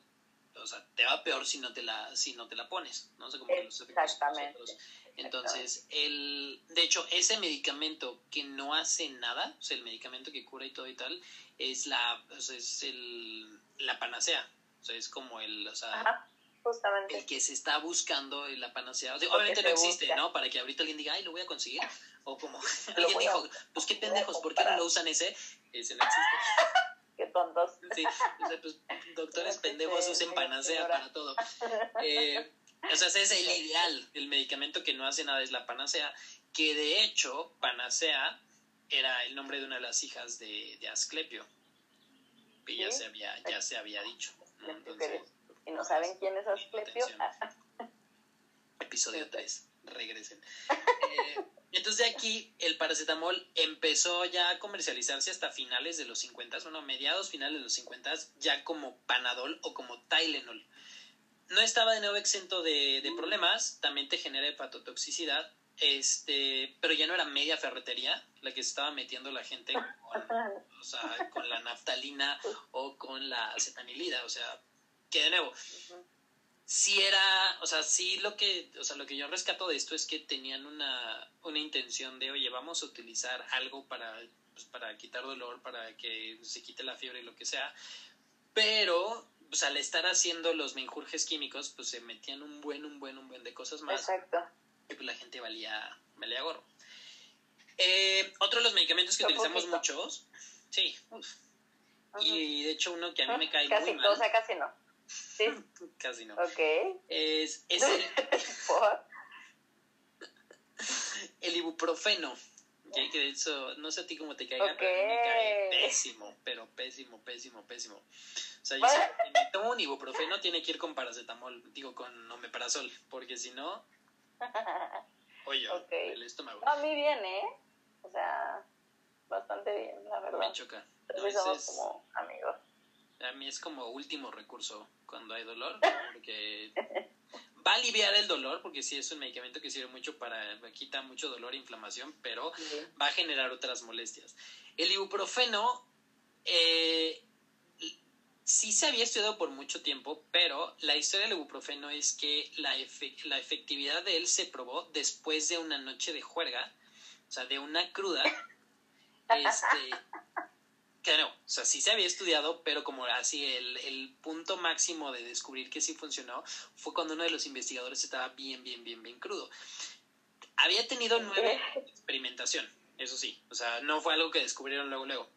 o sea, te va peor si no te la, si no te la pones, ¿no? sé los Exactamente. Entonces, el, de hecho, ese medicamento que no hace nada, o sea, el medicamento que cura y todo y tal, es la, o sea, es el, la panacea. O sea, es como el, o sea, justamente. el que se está buscando la panacea. obviamente no existe, ¿no? Para que ahorita alguien diga, ay, lo voy a conseguir. O como alguien dijo, pues qué pendejos, ¿por qué no lo usan ese? Ese no existe. qué tontos. Sí, o sea, pues doctores pendejos usen panacea para todo. Eh, o sea, ese es el ideal. El medicamento que no hace nada es la panacea, que de hecho, panacea era el nombre de una de las hijas de, de Asclepio, que ya, se había, ya se había dicho. ¿Y no saben quién es Asclepio? Episodio 3, regresen. Eh, entonces de aquí el paracetamol empezó ya a comercializarse hasta finales de los 50, bueno, mediados finales de los 50, ya como Panadol o como Tylenol no estaba de nuevo exento de, problemas, también te genera hepatotoxicidad, este, pero ya no era media ferretería la que se estaba metiendo la gente con, o sea, con la naftalina o con la acetanilida, o sea, que de nuevo, si era, o sea, sí lo que, o sea, lo que yo rescato de esto es que tenían una, una intención de, oye, vamos a utilizar algo para, pues, para quitar dolor, para que se quite la fiebre y lo que sea, pero pues al estar haciendo los menjurjes químicos, pues se metían un buen, un buen, un buen de cosas más. Exacto. Y pues la gente valía, valía gorro. Eh, otro de los medicamentos que Lo utilizamos poquito. muchos, sí, uf. Y de hecho uno que a mí me cae Casi, muy mal, o sea, casi no. Sí, casi no, ok. es, es el, el ibuprofeno. Que, que de hecho, no sé a ti cómo te caiga, Ok. pero a me cae pésimo, pero pésimo, pésimo, pésimo. O sea, yo si me tomo un ibuprofeno tiene que ir con paracetamol, digo con omeprazol, porque si no, oye, Ok. el estómago No, a mí bien, ¿eh? O sea, bastante bien, la me verdad. choca. Pero No, sí somos como amigos. A mí es como último recurso cuando hay dolor, porque va a aliviar el dolor, porque sí es un medicamento que sirve mucho para, quita mucho dolor e inflamación, pero va a generar otras molestias. El ibuprofeno eh, sí se había estudiado por mucho tiempo, pero la historia del ibuprofeno es que la, la efectividad de él se probó después de una noche de juerga, o sea, de una cruda. Este, que no, o sea, sí se había estudiado, pero como así el, el punto máximo de descubrir que sí funcionó fue cuando uno de los investigadores estaba bien, bien, bien, bien crudo. Había tenido nueve experimentación, eso sí, o sea, no fue algo que descubrieron luego, luego.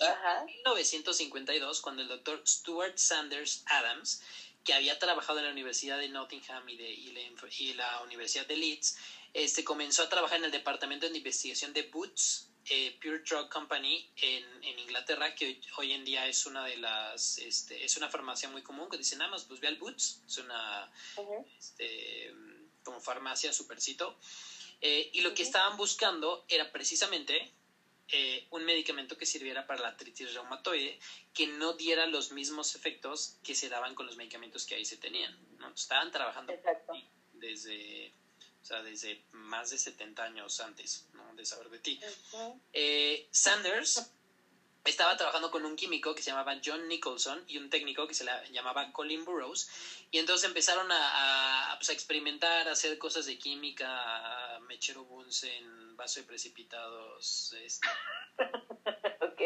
Ajá. En 1952, cuando el doctor Stuart Sanders Adams, que había trabajado en la Universidad de Nottingham y, de, y, la, y la Universidad de Leeds, este, comenzó a trabajar en el departamento de investigación de Boots, eh, Pure Drug Company en, en Inglaterra, que hoy, hoy, en día es una de las, este, es una farmacia muy común, que dicen nada más, pues ve al Boots, es una, este, como farmacia supercito, eh, y lo que estaban buscando era precisamente eh, un medicamento que sirviera para la artritis reumatoide que no diera los mismos efectos que se daban con los medicamentos que ahí se tenían. ¿no? Estaban trabajando desde, sea, desde más de 70 años antes ¿no? de saber de ti. Eh, Sanders estaba trabajando con un químico que se llamaba John Nicholson y un técnico que se la llamaba Colin Burroughs y entonces empezaron a, a, pues, a experimentar, a hacer cosas de química, a mechero Bunsen, vaso de precipitados, este, Ok.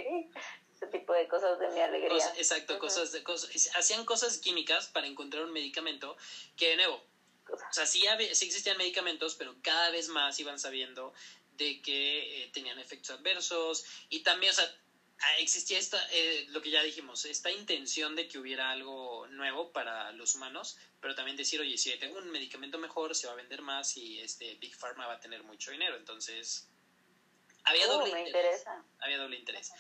Ese tipo de cosas de mi alegría. exacto, cosas de cosas, hacían cosas químicas para encontrar un medicamento que de nuevo. O sea, sí, había- sí existían medicamentos, pero cada vez más iban sabiendo de que eh, tenían efectos adversos y también, o sea, ah, existía esta, eh, lo que ya dijimos, esta intención de que hubiera algo nuevo para los humanos, pero también decir, oye, si tengo un medicamento mejor, se va a vender más y este Big Pharma va a tener mucho dinero. Entonces, había Uh, doble me interés. interesa. Había doble interés.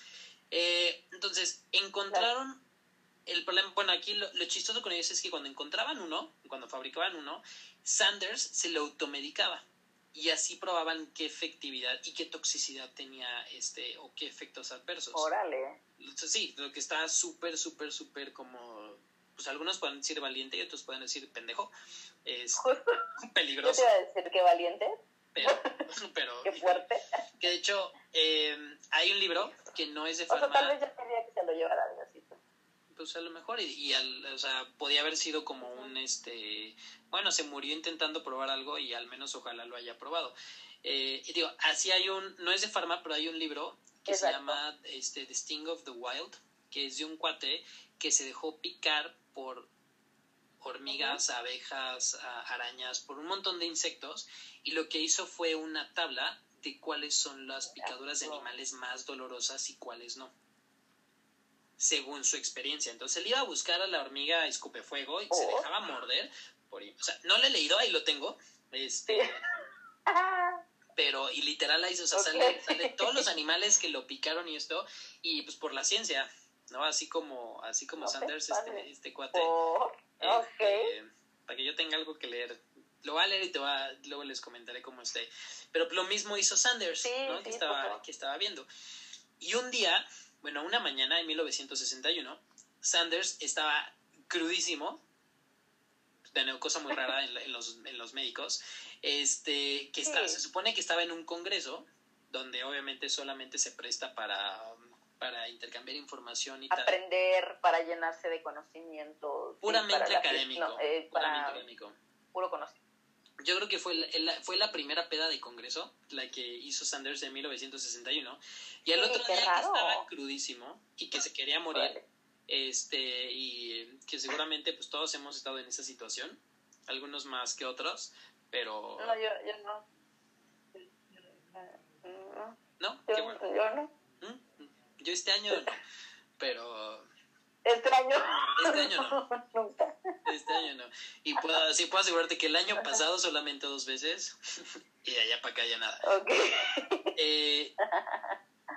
Eh, entonces, encontraron el problema, bueno, aquí lo, lo chistoso con ellos es que cuando encontraban uno, cuando fabricaban uno, Sanders se lo automedicaba y así probaban qué efectividad y qué toxicidad tenía este o qué efectos adversos. Órale. Sí, lo que está súper, súper, súper como, pues algunos pueden decir valiente y otros pueden decir pendejo, es Yo te peligroso, iba a decir que valiente, pero, pero qué fuerte. que de hecho eh, hay un libro que no es de O sea, tal vez yo quería que se lo llevara Diosito. Pues a lo mejor y, y al- o sea podía haber sido como un este bueno se murió intentando probar algo y al menos ojalá lo haya probado. Eh, y digo así hay un no es de farma pero hay un libro que se llama este The Sting of the Wild que es de un cuate que se dejó picar por hormigas, abejas, arañas, por un montón de insectos y lo que hizo fue una tabla de cuáles son las picaduras de animales más dolorosas y cuáles no según su experiencia. Entonces él iba a buscar a la hormiga escupefuego y se Oh. dejaba morder. Por, o sea, no lo he leído, ahí lo tengo. Este, Sí. Pero, y literal ahí, o sea, Ok. sale, sale todos los animales que lo picaron y esto, y pues por la ciencia, ¿no? Así como, así como Sanders, este, este cuate. oh, este, para que yo tenga algo que leer. Lo voy a leer y te va, luego les comentaré cómo esté. Pero lo mismo hizo Sanders, Sí, ¿no? sí, que, estaba, que estaba viendo. Y un día, bueno, una mañana en 1961, Sanders estaba crudísimo, de cosa muy rara en, la- en los, en los médicos, este, que está, Sí. se supone que estaba en un congreso, donde obviamente solamente se presta para, para intercambiar información y tal. Aprender para llenarse de conocimientos. sí, Puramente la- académico. no, eh, puramente para académico. puro conocimiento. Yo creo que fue la, fue la primera peda de congreso, la que hizo Sanders en 1961. Y el Sí, otro día que estaba crudísimo y que se quería morir, este, y que seguramente pues todos hemos estado en esa situación, algunos más que otros, pero... No, yo, yo no. ¿No? Yo, Qué bueno. yo no. ¿Mm? Yo este año no, pero Este año. Este año no. Nunca. este año no. Y puedo, sí puedo asegurarte que el año pasado solamente dos veces y allá para acá ya nada. Ok. Eh,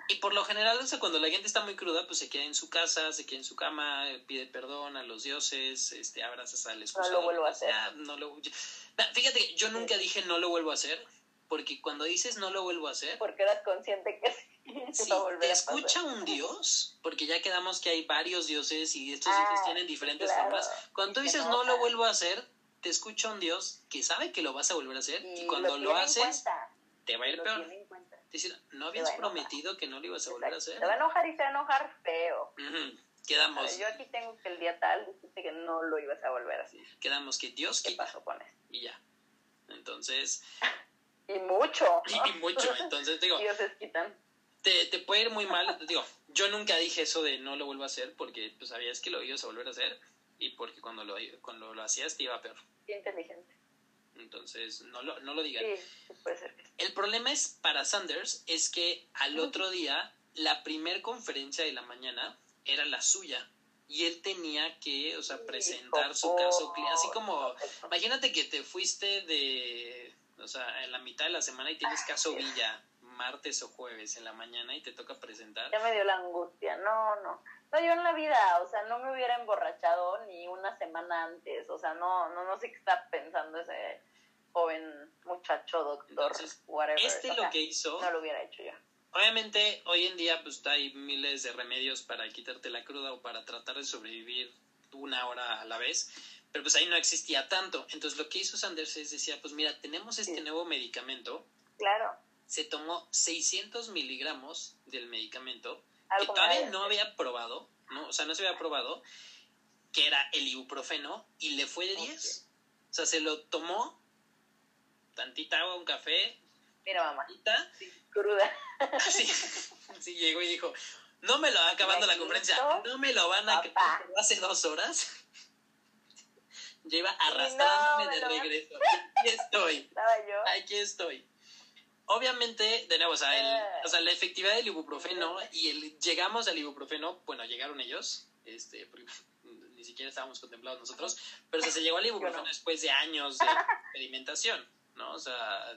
y por lo general, o sea, cuando la gente está muy cruda, pues se queda en su casa, se queda en su cama, pide perdón a los dioses, este, abrazas al excusado. vuelvo a hacer. Ah, no lo- Nah, Fíjate yo nunca dije no lo vuelvo a hacer, porque cuando dices no lo vuelvo a hacer, Porque eras consciente que sí. va a volver te a pasar. escucha un dios, porque ya quedamos que hay varios dioses y estos Ah, dioses tienen diferentes claro. formas, cuando dices no lo enoja. vuelvo a hacer, te escucha un dios que sabe que lo vas a volver a hacer y, Y cuando lo, en haces te va a ir lo peor. Decir, no habías a prometido que no lo ibas a volver a Exacto. hacer. Se va a enojar y se va a enojar feo. Ujú, A Quedamos, ver, yo aquí tengo que el día tal dijiste que no lo ibas a volver a hacer. quedamos que Dios ¿Qué quita pasó con eso? y ya. Entonces, Y mucho. y, ¿no? y mucho. Entonces, digo, Dioses quitan. te, te puede ir muy mal. Digo, yo nunca dije eso de no lo vuelvo a hacer porque pues, sabías que lo ibas a volver a hacer y porque cuando lo, cuando lo hacías te iba peor. Qué inteligente. Entonces, no lo, no lo digan. Sí, sí puede ser. El problema es para Sanders es que al otro día la primer conferencia de la mañana era la suya y él tenía que, o sea, presentar su caso así como perfecto. imagínate que te fuiste de, o sea, en la mitad de la semana y tienes caso Villa martes o jueves en la mañana y te toca presentar. Ya me dio la angustia. No, no. No, yo en la vida, o sea, no me hubiera emborrachado ni una semana antes. O sea, no, no, no sé qué está pensando ese joven muchacho, doctor, Entonces, whatever. Este O lo que hizo, No lo hubiera hecho yo. obviamente hoy en día pues hay miles de remedios para quitarte la cruda o para tratar de sobrevivir una hora a la vez, pero pues ahí no existía tanto. Entonces lo que hizo Sanders es decía, pues mira, tenemos este Sí. nuevo medicamento, Claro. se tomó 600 miligramos del medicamento, que Algo todavía no había probado, ¿no? O sea, no se había probado, que era el ibuprofeno, y le fue de 10. O sea, se lo tomó, tantita agua, un café, Mira, mamá. tantita, Sí, cruda. así, así llegó y dijo, no me lo va acabando la ¿Me conferencia, no me lo van a acabar hace dos horas. Yo iba no arrastrándome me de regreso. Aquí estoy. Estaba yo. Aquí estoy. Obviamente, de nuevo, o sea, el- Eh. o sea, la efectividad del ibuprofeno y el llegamos al ibuprofeno, bueno, llegaron ellos, este, porque ni siquiera estábamos contemplados nosotros, pero o sea, se llegó al ibuprofeno no. después de años de experimentación, ¿no? O sea,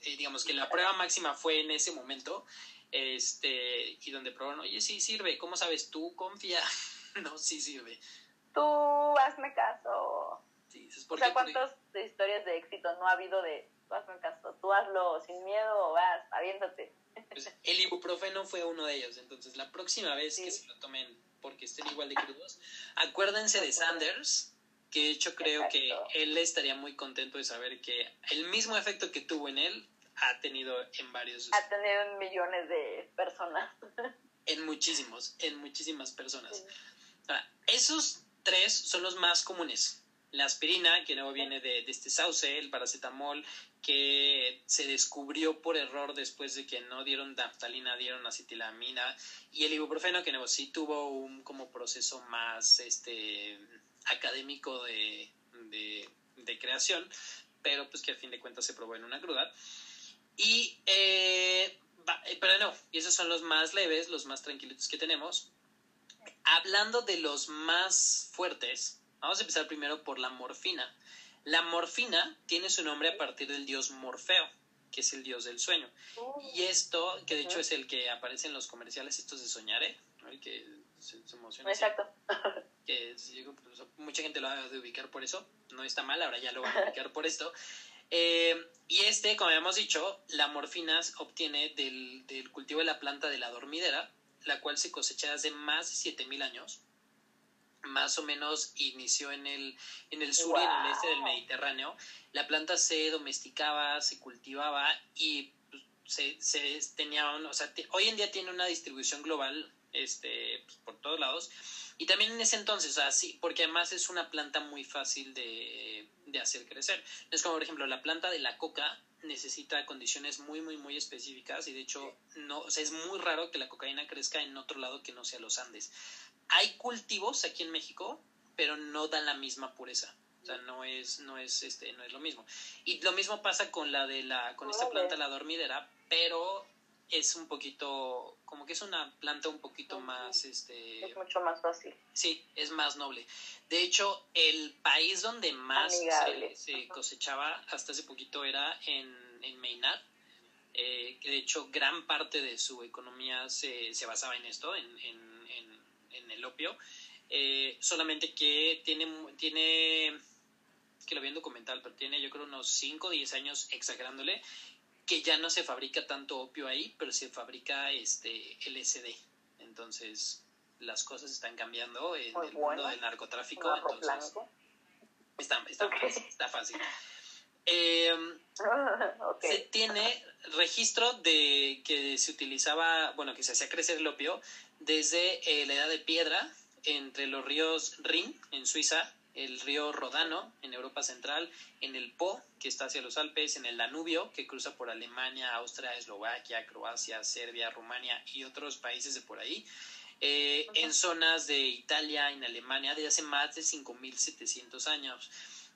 eh, digamos que la prueba máxima fue en ese momento, este, y donde probaron, oye, sí sirve, ¿cómo sabes? Tú confía, no, sí sirve. Tú hazme caso. O ¿por sea, qué? ¿cuántas historias de éxito no ha habido de tú hazme caso? Tú hazlo sin miedo, vas, aviéntate. Pues, el ibuprofeno fue uno de ellos. Entonces, la próxima vez que se lo tomen porque estén igual de crudos, acuérdense de Sanders, que de hecho creo que él estaría muy contento de saber que el mismo efecto que tuvo en él ha tenido en varios, A tener millones de personas. en muchísimos, en muchísimas personas. Sí. Ahora, esos tres son los más comunes. La aspirina, que luego viene de, este sauce, el paracetamol, que se descubrió por error después de que no dieron naftalina, dieron acetilamina, y el ibuprofeno, que luego sí tuvo un como proceso más este académico de, de, creación, pero pues que al fin de cuentas se probó en una cruda. Y, eh, eh, pero no, y esos son los más leves, los más tranquilitos que tenemos. Hablando de los más fuertes, vamos a empezar primero por la morfina. La morfina tiene su nombre a partir del dios Morfeo, que es el dios del sueño. Y esto, que de hecho es el que aparece en los comerciales estos de Soñare, ¿no? el que se, se emociona. así, Exacto. que es- yo pues, mucha gente lo va de ubicar por eso, no está mal, ahora ya lo van a ubicar por esto. Eh, y este, como habíamos dicho, la morfina se obtiene del, del cultivo de la planta de la dormidera, la cual se cosecha hace más de 7000 años. Más o menos inició en el, en el sur y en el este del. Mediterráneo. La planta se domesticaba, se cultivaba y pues, se, se tenía, un- o sea, hoy en día tiene una distribución global este, pues, por todos lados. Y también en ese entonces, o sea, sí, porque además es una planta muy fácil de, de hacer crecer. Es como, por ejemplo, la planta de la coca necesita condiciones muy, muy, muy específicas y de hecho no, o sea, es muy raro que la cocaína crezca en otro lado que no sea los Andes. Hay cultivos aquí en México, pero no dan la misma pureza. O sea, no es, no es, este, no es lo mismo. Y lo mismo pasa con la de la, con esta planta la dormidera, pero es un poquito, como que es una planta un poquito más, este... Es mucho más fácil. Sí, es más noble. De hecho, el país donde más se, cosechaba hasta hace poquito era en, en Maynard, eh, que de hecho gran parte de su economía se, se basaba en esto, en, en, en, el opio, eh, solamente que tiene, tiene, que lo vi en documental, pero tiene yo creo unos 5 o 10 años exagerándole, que ya no se fabrica tanto opio ahí, pero se fabrica este LSD. Entonces, las cosas están cambiando en el mundo del narcotráfico. Entonces, está, está, fácil. Está fácil. Em, se tiene registro de que se utilizaba, bueno, que se hacía crecer el opio desde eh, la edad de piedra entre los ríos Rin en Suiza el río Rodano en Europa Central, en el Po, que está hacia los Alpes, en el Danubio, que cruza por Alemania, Austria, Eslovaquia, Croacia, Serbia, Rumania y otros países de por ahí. Eh, en zonas de Italia, en Alemania, de hace más de 5.700 años.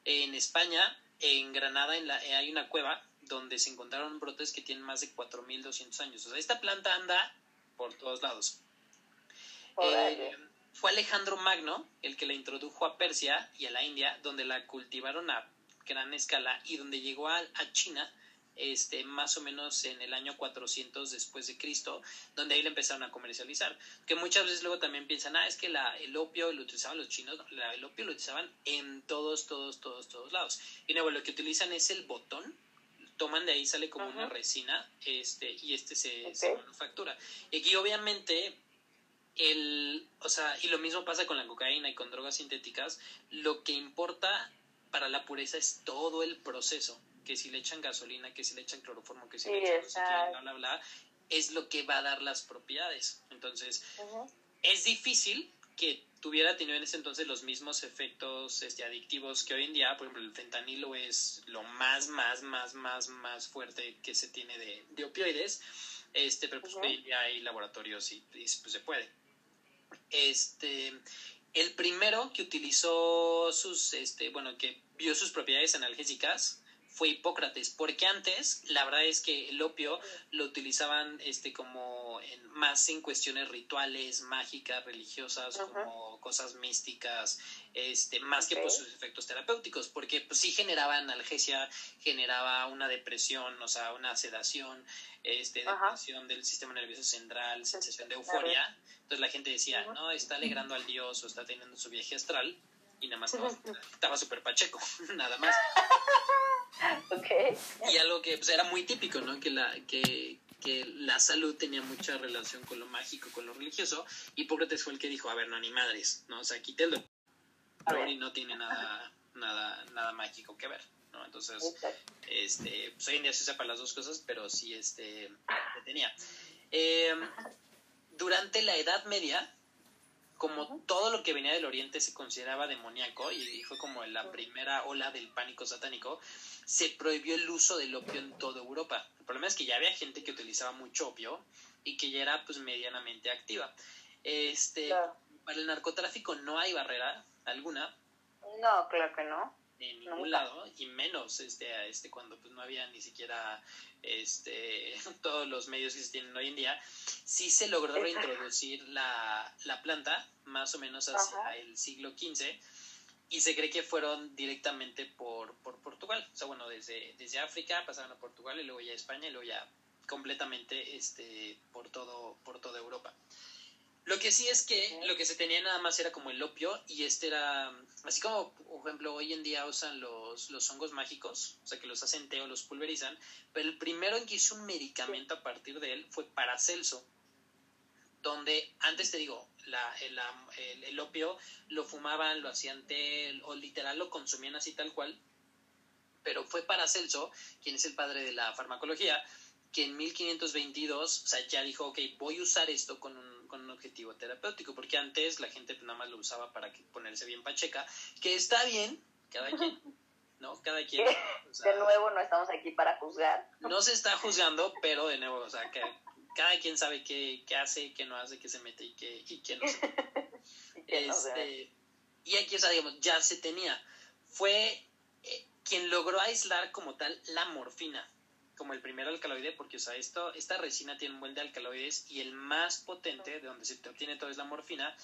En España, en Granada, en la, eh, hay una cueva donde se encontraron brotes que tienen más de 4.200 años. O sea, esta planta anda por todos lados. Eh, fue Alejandro Magno el que la introdujo a Persia y a la India, donde la cultivaron a gran escala y donde llegó a, China este, más o menos en el año 400 después de Cristo, donde ahí la empezaron a comercializar. Que muchas veces luego también piensan, ah, es que la, el opio lo utilizaban los chinos, el opio lo utilizaban en todos, todos, todos, todos lados. Y luego lo que utilizan es el botón, toman de ahí, sale como una resina, este, y este se, se manufactura. Y aquí obviamente el, o sea, y lo mismo pasa con la cocaína y con drogas sintéticas, lo que importa para la pureza es todo el proceso, que si le echan gasolina, que si le echan cloroformo, que si le echan bla, bla, bla, es lo que va a dar las propiedades. Entonces, es difícil que tuviera tenido en ese entonces los mismos efectos este, adictivos que hoy en día, por ejemplo, el fentanilo es lo más, más, más, más, más fuerte que se tiene de, de opioides, este, pero pues hoy día hay laboratorios y, y pues se puede. Este, el primero que utilizó sus, este, bueno, que vio sus propiedades analgésicas fue Hipócrates, porque antes la verdad es que el opio lo utilizaban este como en, más en cuestiones rituales, mágicas, religiosas, como cosas místicas, este más que por sus efectos terapéuticos, porque pues sí generaba analgesia, generaba una depresión, o sea, una sedación, este depresión del sistema nervioso central, sensación de euforia. Entonces la gente decía, "No, está alegrando al dios o está teniendo su viaje astral." Y nada más estaba súper pacheco, nada más. Y algo que pues, era muy típico, ¿no? Que la, que, que la salud tenía mucha relación con lo mágico, con lo religioso. Hipócrates fue el que dijo, a ver, no, ni madres, ¿no? O sea, quítelo. y no tiene nada, nada, nada mágico que ver, ¿no? Entonces, este, pues hoy en día se sepa las dos cosas, pero sí, este, tenía. Em, durante la Edad Media, como todo lo que venía del Oriente se consideraba demoníaco y fue como la primera ola del pánico satánico, se prohibió el uso del opio en toda Europa. El problema es que ya había gente que utilizaba mucho opio y que ya era pues medianamente activa. Este, para el narcotráfico no hay barrera alguna. No, claro que no en ningún lado y menos este este cuando pues no había ni siquiera este todos los medios que se tienen hoy en día sí se logró reintroducir la, la planta más o menos hacia el siglo XV y se cree que fueron directamente por, por Portugal. O sea bueno desde desde África pasaron a Portugal y luego ya a España y luego ya completamente este por todo por toda Europa lo que sí es que lo que se tenía nada más era como el opio y este era, así como, por ejemplo, hoy en día usan los, los hongos mágicos, o sea, que los hacen té o los pulverizan, pero el primero en que hizo un medicamento a partir de él fue Paracelso, donde antes te digo, la, el, el, opio lo fumaban, lo hacían té o literal lo consumían así tal cual, pero fue Paracelso, quien es el padre de la farmacología, que en 1522, o sea, ya dijo, ok, voy a usar esto con un con un objetivo terapéutico, porque antes la gente nada más lo usaba para que ponerse bien pacheca, que está bien, cada quien, ¿no? Cada quien. de nuevo, no estamos aquí para juzgar. No se está juzgando, pero de nuevo, o sea, que cada quien sabe qué, qué hace, qué no hace, qué se mete y qué, y qué no se mete. y, este, y aquí, o sea, digamos, ya se tenía. Fue eh, quien logró aislar como tal la morfina como el primer alcaloide, porque, o sea, esto, esta resina tiene un buen de alcaloides y el más potente, de donde se obtiene todo es la morfina,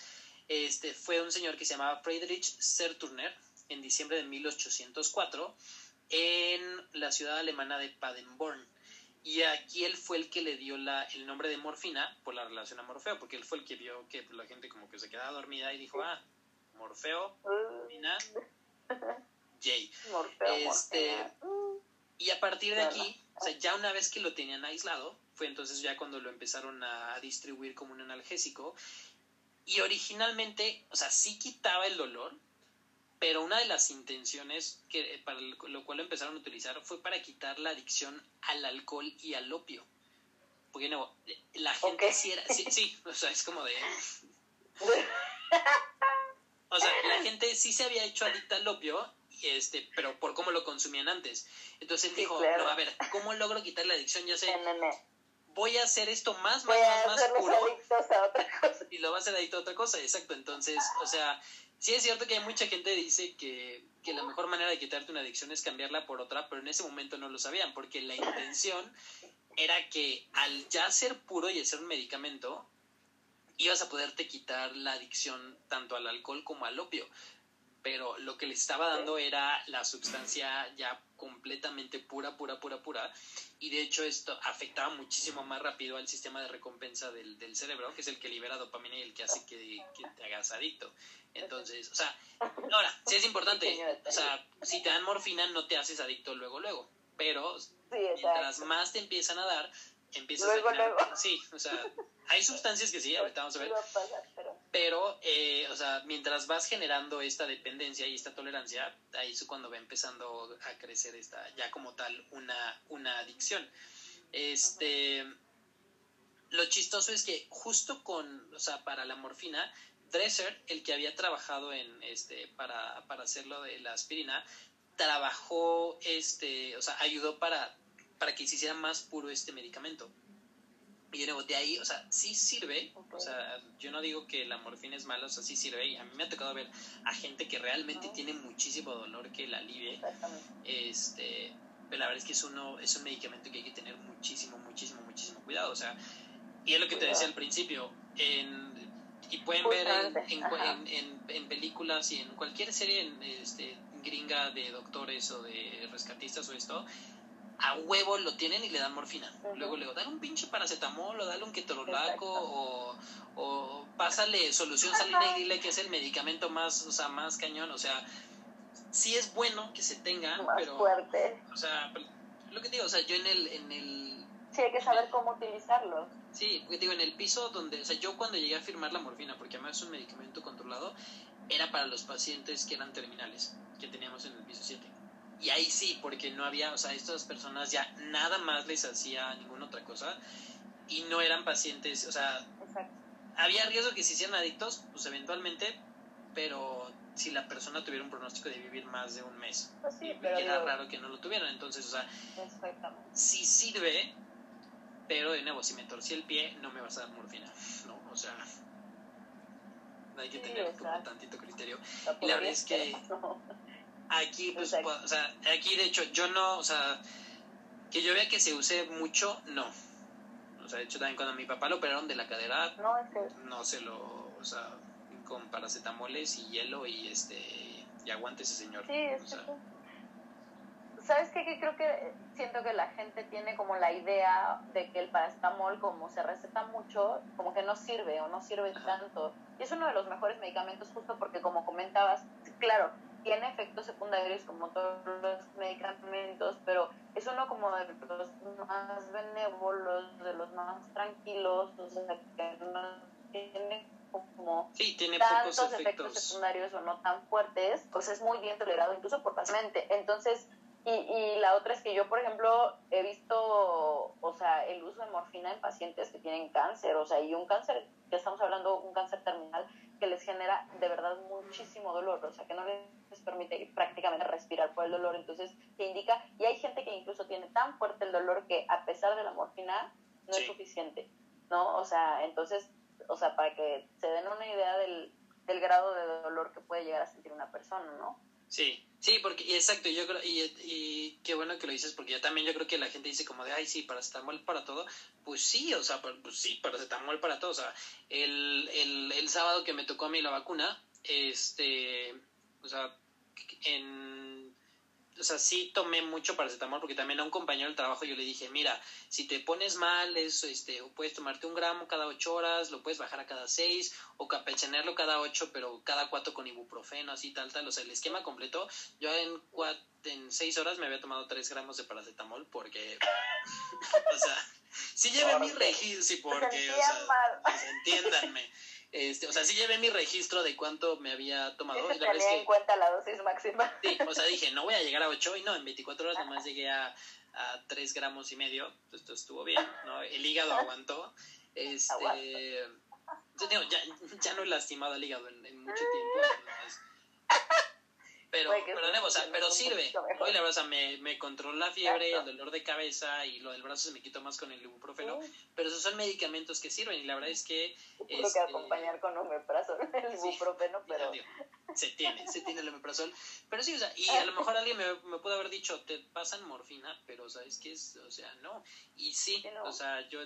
este, fue un señor que se llamaba Friedrich Serturner en diciembre de 1804 en la ciudad alemana de Paderborn. Y aquí él fue el que le dio la, el nombre de morfina por la relación a Morfeo, porque él fue el que vio que la gente como que se quedaba dormida y dijo, ah, Morfeo, morfina, Jay. Morfeo, este, Y a partir de aquí, o sea, ya una vez que lo tenían aislado, fue entonces ya cuando lo empezaron a distribuir como un analgésico. Y originalmente, o sea, sí quitaba el dolor, pero una de las intenciones que para lo cual lo empezaron a utilizar fue para quitar la adicción al alcohol y al opio. Porque no, la gente sí era, sí, sí, o sea, es como de... O sea, la gente sí se había hecho adicta al opio, este, pero por cómo lo consumían antes. Entonces él dijo, no, a ver, ¿cómo logro quitar la adicción? Ya sé, voy a hacer esto más, más, más, más puro. A otra cosa. Y lo va a hacer adicto a otra cosa, exacto. Entonces, o sea, sí es cierto que hay mucha gente que dice que, que la mejor manera de quitarte una adicción es cambiarla por otra, pero en ese momento no lo sabían, porque la intención era que al ya ser puro y ser un medicamento, ibas a poderte quitar la adicción tanto al alcohol como al opio pero lo que le estaba dando era la sustancia ya completamente pura, pura, pura, pura. Y de hecho esto afectaba muchísimo más rápido al sistema de recompensa del, del cerebro, que es el que libera dopamina y el que hace que, te hagas adicto. Entonces, o sea, ahora, sí es importante, o sea, si te dan morfina no te haces adicto luego, luego. Pero mientras más te empiezan a dar, empiezas luego, a... Luego. Sí, o sea, hay sustancias que sí, ahorita vamos a ver. Pero, eh, o sea, mientras vas generando esta dependencia y esta tolerancia, ahí es cuando va empezando a crecer esta, ya como tal, una, una adicción. Este, lo chistoso es que justo con, o sea, para la morfina, Dresser, el que había trabajado en, este, para, para hacerlo de la aspirina, trabajó, este, o sea, ayudó para, para que se hiciera más puro este medicamento. Y de de ahí, o sea, sí sirve, o sea, yo no digo que la morfina es mala, o sea, sí sirve, y a mí me ha tocado ver a gente que realmente tiene muchísimo dolor que la alivie, este, pero la verdad es que es, uno, es un medicamento que hay que tener muchísimo, muchísimo, muchísimo cuidado, o sea, y es lo que te decía al principio, en, y pueden ver en, en, en, películas y en cualquier serie este, gringa de doctores o de rescatistas o esto, a huevo lo tienen y le dan morfina. Luego le dan un pinche paracetamol o dale un ketorolaco o, o pásale solución salina y dile que es el medicamento más, o sea, más cañón. O sea, sí es bueno que se tenga, pero... fuerte. O sea, lo que digo, o sea, yo en el... En el sí, hay que saber cómo utilizarlo. Sí, porque digo, en el piso donde... O sea, yo cuando llegué a firmar la morfina, porque además es un medicamento controlado, era para los pacientes que eran terminales, que teníamos en el piso 7 y ahí sí, porque no había, o sea, estas personas ya nada más les hacía ninguna otra cosa y no eran pacientes, o sea, había riesgo que se hicieran adictos, pues eventualmente, pero si la persona tuviera un pronóstico de vivir más de un mes, pues sí, pero era raro que no lo tuvieran, entonces, o sea, sí sirve, pero de nuevo, si me torcí el pie, no me vas a dar morfina, ¿no? O sea, hay que tener como tantito criterio. Y la verdad es que... Aquí, pues, o sea, aquí de hecho, yo no, o sea, que yo vea que se use mucho, no. O sea, de hecho, también cuando mi papá lo operaron de la cadera, no, es que... no se lo, o sea, con paracetamoles y hielo y este, y aguante ese señor. Sí, es ¿Sabes qué? Que creo que siento que la gente tiene como la idea de que el paracetamol, como se receta mucho, como que no sirve o no sirve tanto. Y es uno de los mejores medicamentos justo porque, como comentabas, claro, tiene efectos secundarios como todos los medicamentos, pero es uno como de los más benévolos, de los más tranquilos, o sea, que no tiene como tantos efectos. secundarios o no tan fuertes, pues es muy bien tolerado incluso por paciente. Entonces, Y, y la otra es que yo, por ejemplo, he visto, o sea, el uso de morfina en pacientes que tienen cáncer, o sea, y un cáncer, que estamos hablando, un cáncer terminal, que les genera de verdad muchísimo dolor, o sea, que no les permite prácticamente respirar por el dolor, entonces te indica, y hay gente que incluso tiene tan fuerte el dolor que a pesar de la morfina no es suficiente, ¿no? O sea, entonces, o sea, para que se den una idea del, del grado de dolor que puede llegar a sentir una persona, ¿no? Sí, sí, porque, exacto, yo creo, y, y qué bueno que lo dices, porque yo también yo creo que la gente dice como de, ay, sí, paracetamol para todo, pues sí, o sea, pues, pues sí, paracetamol para todo, o sea, el, el, el sábado que me tocó a mí la vacuna, este, o sea, en o sea, sí tomé mucho paracetamol porque también a un compañero del trabajo yo le dije, mira, si te pones mal, es, este, puedes tomarte un gramo cada ocho horas, lo puedes bajar a cada seis, o campechanearlo cada ocho, pero cada cuatro con ibuprofeno, así, tal, tal, o sea, el esquema completo, yo en, cuatro, en seis horas me había tomado tres gramos de paracetamol porque, o sea, sí llevé mi registro, sí, porque, o sea, pues, entiéndanme. Este, o sea, sí llevé mi registro de cuánto me había tomado. Sí, tenía en cuenta la dosis máxima. Sí, o sea, dije, no voy a llegar a 8 y no, en 24 horas nomás llegué a, a 3 gramos y medio. Esto estuvo bien, ¿no? El hígado aguantó. Este, ya, ya no he lastimado el hígado en, en mucho tiempo. Entonces, pero, pero, o sea, pero sirve. Hoy la verdad, me, me controló la fiebre, el dolor de cabeza y lo del brazo se me quitó más con el ibuprofeno. Pero esos son medicamentos que sirven y la verdad es que... Tengo este, que acompañar con omeprazol el ibuprofeno, pero... se tiene, se tiene el omeprazol. Pero sí, o sea, y a lo mejor alguien me, me pudo haber dicho, te pasan morfina, pero ¿sabes qué es? O sea, no. Y sí, o sea, yo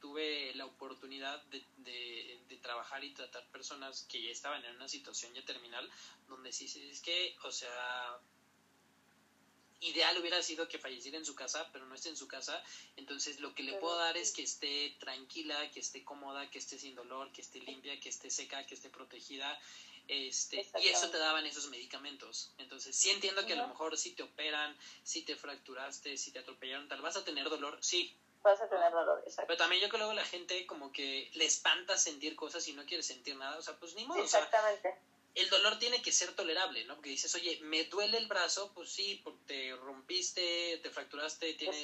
tuve la oportunidad de, de, de trabajar y tratar personas que ya estaban en una situación ya terminal, donde sí, es que o sea, ideal hubiera sido que falleciera en su casa, pero no esté en su casa. Entonces, lo que le puedo dar es que esté tranquila, que esté cómoda, que esté sin dolor, que esté limpia, que esté seca, que esté protegida. Este, y eso te daban esos medicamentos. Entonces, sí entiendo que a lo mejor si te operan, si te fracturaste, si te atropellaron, tal, vas a tener dolor, sí. Vas a tener dolor, exacto. Pero también yo creo que luego la gente como que le espanta sentir cosas y no quiere sentir nada. O sea, pues ni modo. Exactamente el dolor tiene que ser tolerable, ¿no? Porque dices, oye, me duele el brazo, pues sí, porque te rompiste, te fracturaste, tienes,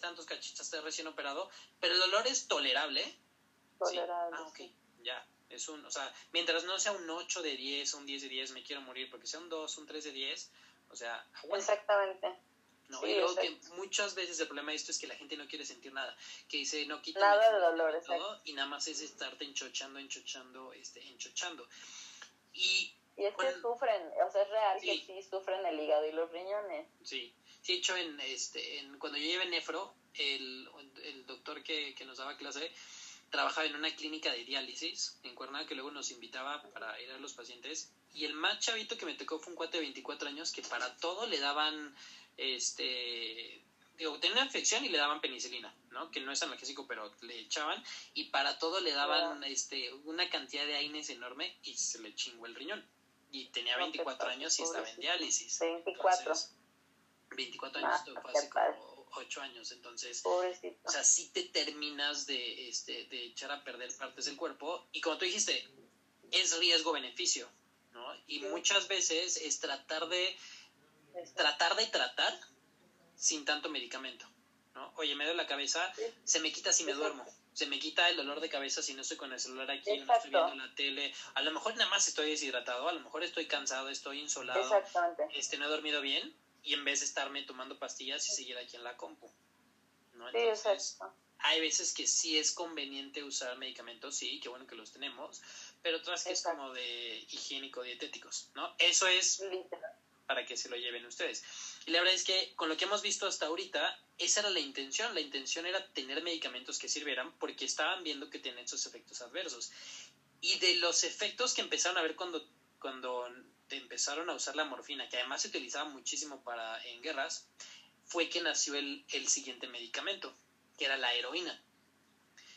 tantos cachitos, estás recién operado, pero el dolor es tolerable. Tolerable. Ah, ok, ya. Es un, o sea, mientras no sea un 8 de 10, un 10 de 10, me quiero morir, porque sea un 2, un 3 de 10, o sea, aguanta. Exactamente. No, y luego que muchas veces el problema de esto es que la gente no quiere sentir nada, que dice, no quita nada de dolor, todo, y nada más es estarte enchochando, enchochando, este, enchochando. Y, es que sufren, o sea, es real que sí sufren el hígado y los riñones. Sí, sí, de hecho, en, este, en, cuando yo llevé nefro, el, el doctor que, que nos daba clase trabajaba en una clínica de diálisis en Cuernavaca que luego nos invitaba para ir a los pacientes y el más chavito que me tocó fue un cuate de 24 años que para todo le daban este digo, tenía una infección y le daban penicilina, ¿no? Que no es analgésico, pero le echaban y para todo le daban este una cantidad de AINES enorme y se le chingó el riñón. Y tenía 24 años y estaba en diálisis. 24. 24 años, ah, fue hace como 8 años, entonces, Pobrecito. o sea, sí te terminas de, este, de echar a perder partes del cuerpo y como tú dijiste, es riesgo-beneficio, ¿no? Y muchas veces es tratar de, tratar de tratar sin tanto medicamento. ¿No? Oye, me duele la cabeza, se me quita si me duermo. Se me quita el dolor de cabeza si no estoy con el celular aquí, no estoy viendo la tele. A lo mejor nada más estoy deshidratado, a lo mejor estoy cansado, estoy insolado. Este, no he dormido bien y en vez de estarme tomando pastillas y seguir aquí en la compu. ¿no? Entonces, hay veces que sí es conveniente usar medicamentos, sí, qué bueno que los tenemos, pero otras que es como de higiénico-dietéticos, ¿no? Eso es para que se lo lleven ustedes. Y la verdad es que con lo que hemos visto hasta ahorita, esa era la intención. La intención era tener medicamentos que sirvieran porque estaban viendo que tienen esos efectos adversos. Y de los efectos que empezaron a ver cuando, cuando empezaron a usar la morfina, que además se utilizaba muchísimo para, en guerras, fue que nació el, el siguiente medicamento, que era la heroína.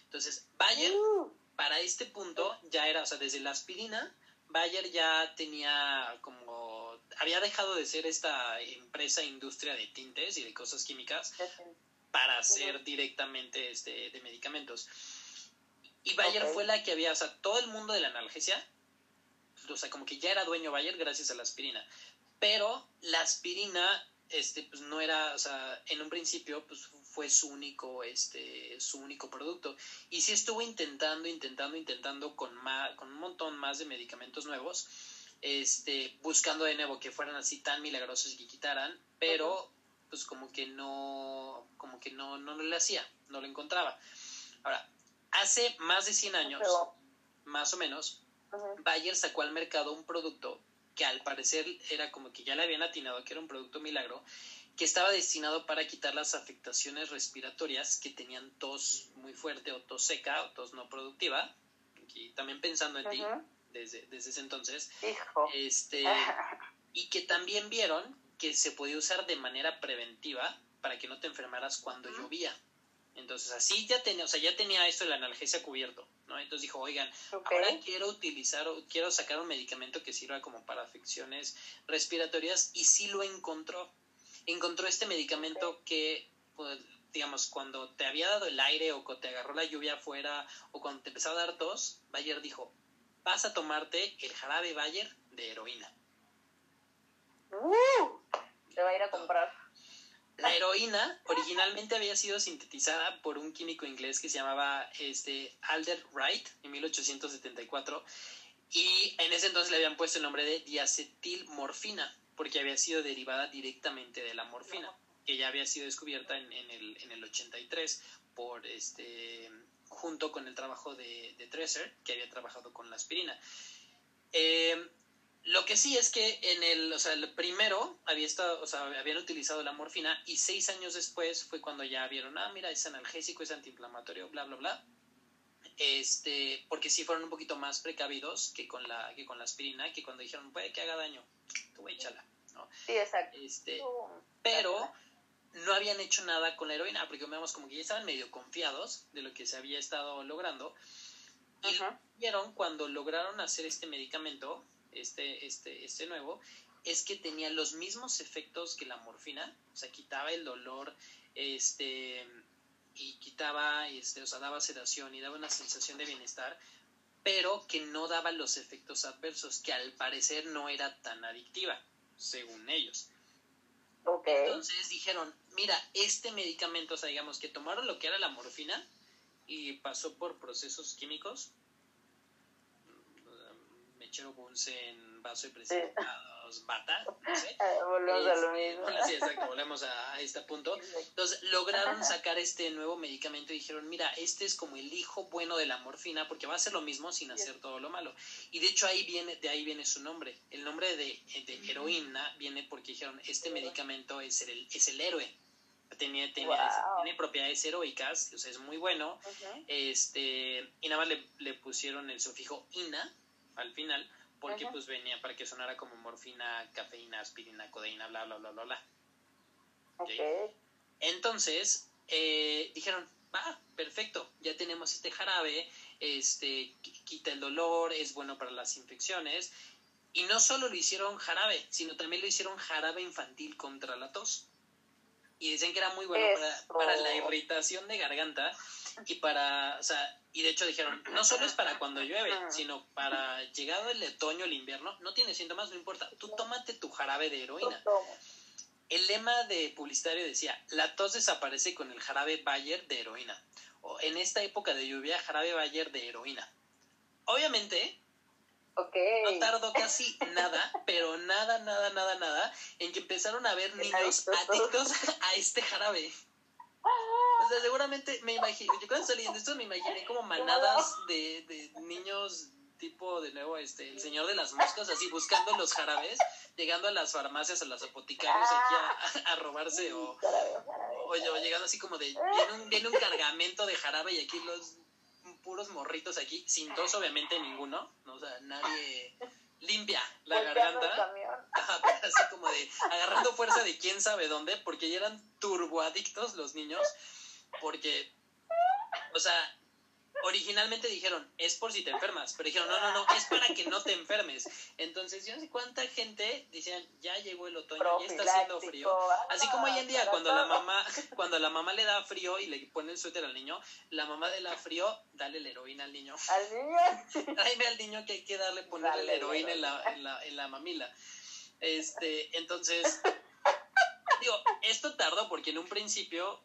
Entonces, Bayer, para este punto, ya era, o sea, desde la aspirina, Bayer ya tenía como había dejado de ser esta empresa industria de tintes y de cosas químicas para hacer directamente este, de medicamentos. Y Bayer fue la que había, o sea, todo el mundo de la analgesia, o sea, como que ya era dueño Bayer gracias a la aspirina. Pero la aspirina este, pues no era, o sea, en un principio, pues fue su único, este, su único producto. Y sí estuvo intentando, intentando, intentando con, más, con un montón más de medicamentos nuevos, este, buscando de nuevo que fueran así tan milagrosos y que quitaran, pero pues como que no, como que no, no, le hacía, no lo encontraba. Ahora, hace más de 100 años, más o menos, Bayer sacó al mercado un producto que al parecer era como que ya le habían atinado que era un producto milagro, que estaba destinado para quitar las afectaciones respiratorias que tenían tos muy fuerte o tos seca o tos no productiva. Y también pensando en ti desde, desde ese entonces. Este, y que también vieron que se podía usar de manera preventiva para que no te enfermaras cuando llovía. Entonces así ya tenía, o sea, ya tenía esto de la analgesia cubierto, ¿no? Entonces dijo, oigan, ahora quiero utilizar, quiero sacar un medicamento que sirva como para afecciones respiratorias y sí lo encontró. Encontró este medicamento que, pues, digamos, cuando te había dado el aire o cuando te agarró la lluvia afuera o cuando te empezó a dar tos, Bayer dijo, vas a tomarte el jarabe Bayer de heroína. Uh, te va a ir a comprar. La heroína originalmente había sido sintetizada por un químico inglés que se llamaba este, Alder Wright en 1874 y en ese entonces le habían puesto el nombre de diacetilmorfina porque había sido derivada directamente de la morfina que ya había sido descubierta en, el, en el 83 por este junto con el trabajo de, de Dresser que había trabajado con la aspirina. Eh, lo que sí es que en el, o sea, el primero había estado, o sea, habían utilizado la morfina y seis años después fue cuando ya vieron, ah, mira, es analgésico, es antiinflamatorio, bla, bla, bla. Este, porque sí fueron un poquito más precavidos que con la, que con la aspirina, que cuando dijeron, puede que haga daño, tú échala, ¿no? Sí, exacto. Este, pero no habían hecho nada con la heroína, porque veamos como que ya estaban medio confiados de lo que se había estado logrando. Y vieron cuando lograron hacer este medicamento, este, este, este nuevo, es que tenía los mismos efectos que la morfina, o sea, quitaba el dolor, este, y quitaba, este, o sea, daba sedación y daba una sensación de bienestar, pero que no daba los efectos adversos, que al parecer no era tan adictiva, según ellos. Entonces dijeron, mira, este medicamento, o sea, digamos que tomaron lo que era la morfina y pasó por procesos químicos, Mechero Bunsen, vaso de precipitados, bata, no sé. Ah, volvemos a lo mismo. Sí, exacto, volvemos a, este punto. Entonces, lograron sacar este nuevo medicamento y dijeron, mira, este es como el hijo bueno de la morfina, porque va a hacer lo mismo sin hacer todo lo malo. Y de hecho ahí viene, de ahí viene su nombre. El nombre de, de heroína viene porque dijeron, este medicamento es el, es el héroe. Tenía, tiene propiedades heroicas, o sea, es muy bueno. este Y nada más le, le pusieron el sufijo ina, al final, porque pues venía para que sonara como morfina, cafeína, aspirina, codeína, bla, bla, bla, bla, bla. Entonces, eh, dijeron, va, perfecto, ya tenemos este jarabe, este, quita el dolor, es bueno para las infecciones. Y no solo lo hicieron jarabe, sino también lo hicieron jarabe infantil contra la tos. Y dicen que era muy bueno para, para, la irritación de garganta y para, o sea, y de hecho dijeron, no solo es para cuando llueve, sino para llegado el otoño, el invierno, no tiene síntomas, no importa, tú tómate tu jarabe de heroína. El lema de publicitario decía, la tos desaparece con el jarabe Bayer de heroína. O en esta época de lluvia, jarabe Bayer de heroína. Obviamente, no tardó casi nada, pero nada, nada, nada, nada, en que empezaron a ver niños adictos a este jarabe. Sea, seguramente me imagino, yo cuando salí de esto me imaginé como manadas de, de niños tipo de nuevo este el señor de las moscas así buscando los jarabes llegando a las farmacias a las apoticarios aquí a, robarse o, o, llegando así como de viene un, viene un cargamento de jarabe y aquí los puros morritos aquí sin tos obviamente ninguno ¿no? o sea nadie limpia la garganta. así como de agarrando fuerza de quién sabe dónde, porque ya eran turboadictos los niños, porque, o sea, originalmente dijeron, es por si te enfermas, pero dijeron, no, no, no, es para que no te enfermes. Entonces, yo no sé cuánta gente decían, ya llegó el otoño, ya está haciendo frío. Así como hoy en día, cuando la mamá, cuando la mamá le da frío y le pone el suéter al niño, la mamá le da frío, dale la heroína al niño. ¿Al niño? Tráeme al niño que hay que darle, ponerle la heroína en la, en la, en la mamila. Este, entonces, Digo, esto tardó porque en un principio,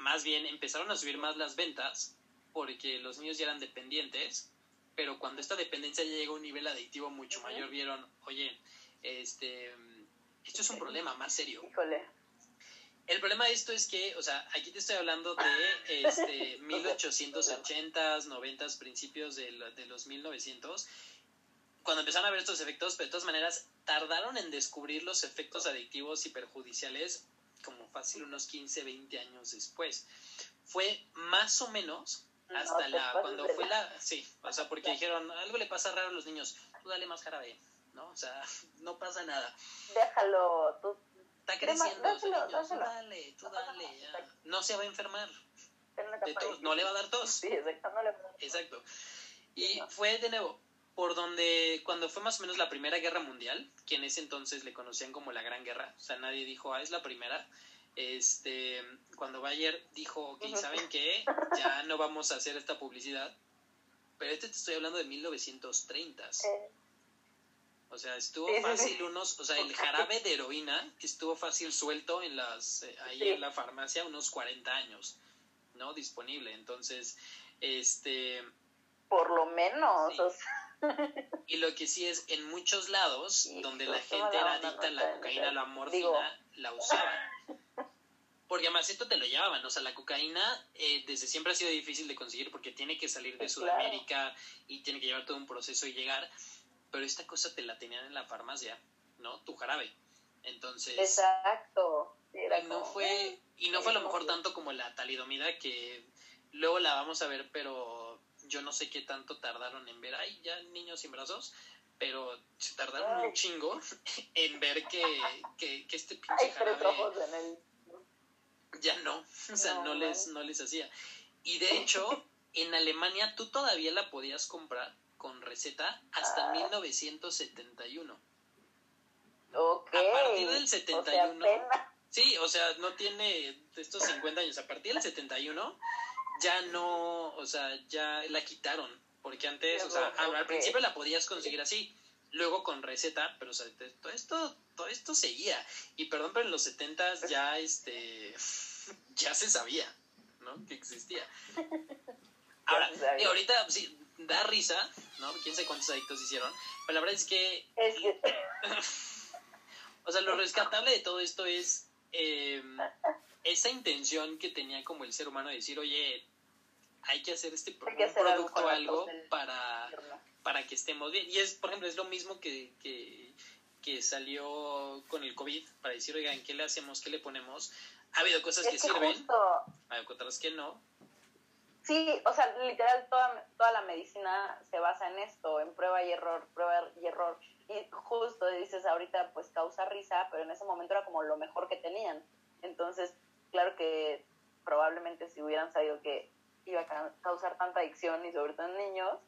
más bien, empezaron a subir más las ventas porque los niños ya eran dependientes, pero cuando esta dependencia ya llegó a un nivel adictivo mucho mayor, vieron, oye, este, esto es un problema más serio. Híjole. El problema de esto es que, o sea, aquí te estoy hablando de este, 1880s, 90 principios de, de los 1900, cuando empezaron a ver estos efectos, pero de todas maneras tardaron en descubrir los efectos adictivos y perjudiciales como fácil unos 15, 20 años después. Fue más o menos hasta la cuando fue la sí, o sea, porque dijeron, algo le pasa raro a los niños, tú dale más jarabe, ¿no? O sea, no pasa nada. Déjalo, tú está creciendo ese niño, tú dale, tú dale, ya. no se va a enfermar. De tos, no le va a dar tos. Sí, exacto, no le va a dar tos. Exacto. Y fue de nuevo, por donde cuando fue más o menos la Primera Guerra Mundial, que en ese entonces le conocían como la Gran Guerra, o sea, nadie dijo, ah, es la primera. Este, cuando Bayer dijo, ok, ¿saben qué? Ya no vamos a hacer esta publicidad. Pero este te estoy hablando de 1930. O sea, estuvo fácil unos, o sea, el jarabe de heroína estuvo fácil suelto en las, eh, ahí en la farmacia unos 40 años, ¿no? Disponible. Entonces, este... Por lo menos. Y lo que sí es, en muchos lados, donde la gente era adicta a la cocaína, a la morfina, la usaban. Porque además esto te lo llevaban, o sea, la cocaína eh, desde siempre ha sido difícil de conseguir porque tiene que salir de Sudamérica y tiene que llevar todo un proceso y llegar, pero esta cosa te la tenían en la farmacia, ¿no? Tu jarabe. Entonces... Exacto. no fue, y no fue a lo mejor tanto como la talidomida que luego la vamos a ver, pero yo no sé qué tanto tardaron en ver, ay, ya niños sin brazos, pero se tardaron un chingo en ver que, que, este pinche jarabe ya no, o sea, no, les, no les hacía. Y de hecho, en Alemania tú todavía la podías comprar con receta hasta 1971. Ah. Ok. A partir del 71. sí, o sea, no tiene estos 50 años. A partir del 71 ya no, o sea, ya la quitaron, porque antes, o sea, al, principio la podías conseguir así, luego con receta, pero o sea, todo esto, todo esto seguía. Y perdón, pero en los setentas ya este ya se sabía, ¿no? Que existía. Ahora, y ahorita sí, da risa, ¿no? Quién sabe cuántos adictos hicieron, pero la verdad es que, o sea, lo rescatable de todo esto es eh, esa intención que tenía como el ser humano de decir, oye, hay que hacer este producto algo, para, para que estemos bien. Y es, por ejemplo, es lo mismo que, que, que salió con el COVID, para decir, oigan, ¿qué le hacemos? ¿Qué le ponemos? Ha habido cosas que, sirven, ha habido otras que no. Sí, o sea, literal, toda, toda la medicina se basa en esto, en prueba y error, prueba y error. Y justo dices ahorita, pues causa risa, pero en ese momento era como lo mejor que tenían. Entonces, claro que probablemente si hubieran sabido que iba a causar tanta adicción y sobre todo en niños,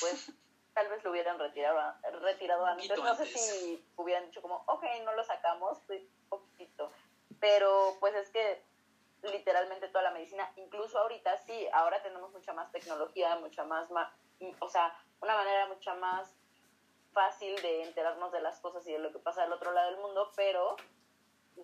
pues tal vez lo hubieran retirado, retirado antes. No sé si hubieran dicho como, ok, no lo sacamos, pues poquito. Pero pues es que literalmente toda la medicina, incluso ahorita sí, ahora tenemos mucha más tecnología, mucha más, o sea, una manera mucha más fácil de enterarnos de las cosas y de lo que pasa del otro lado del mundo, pero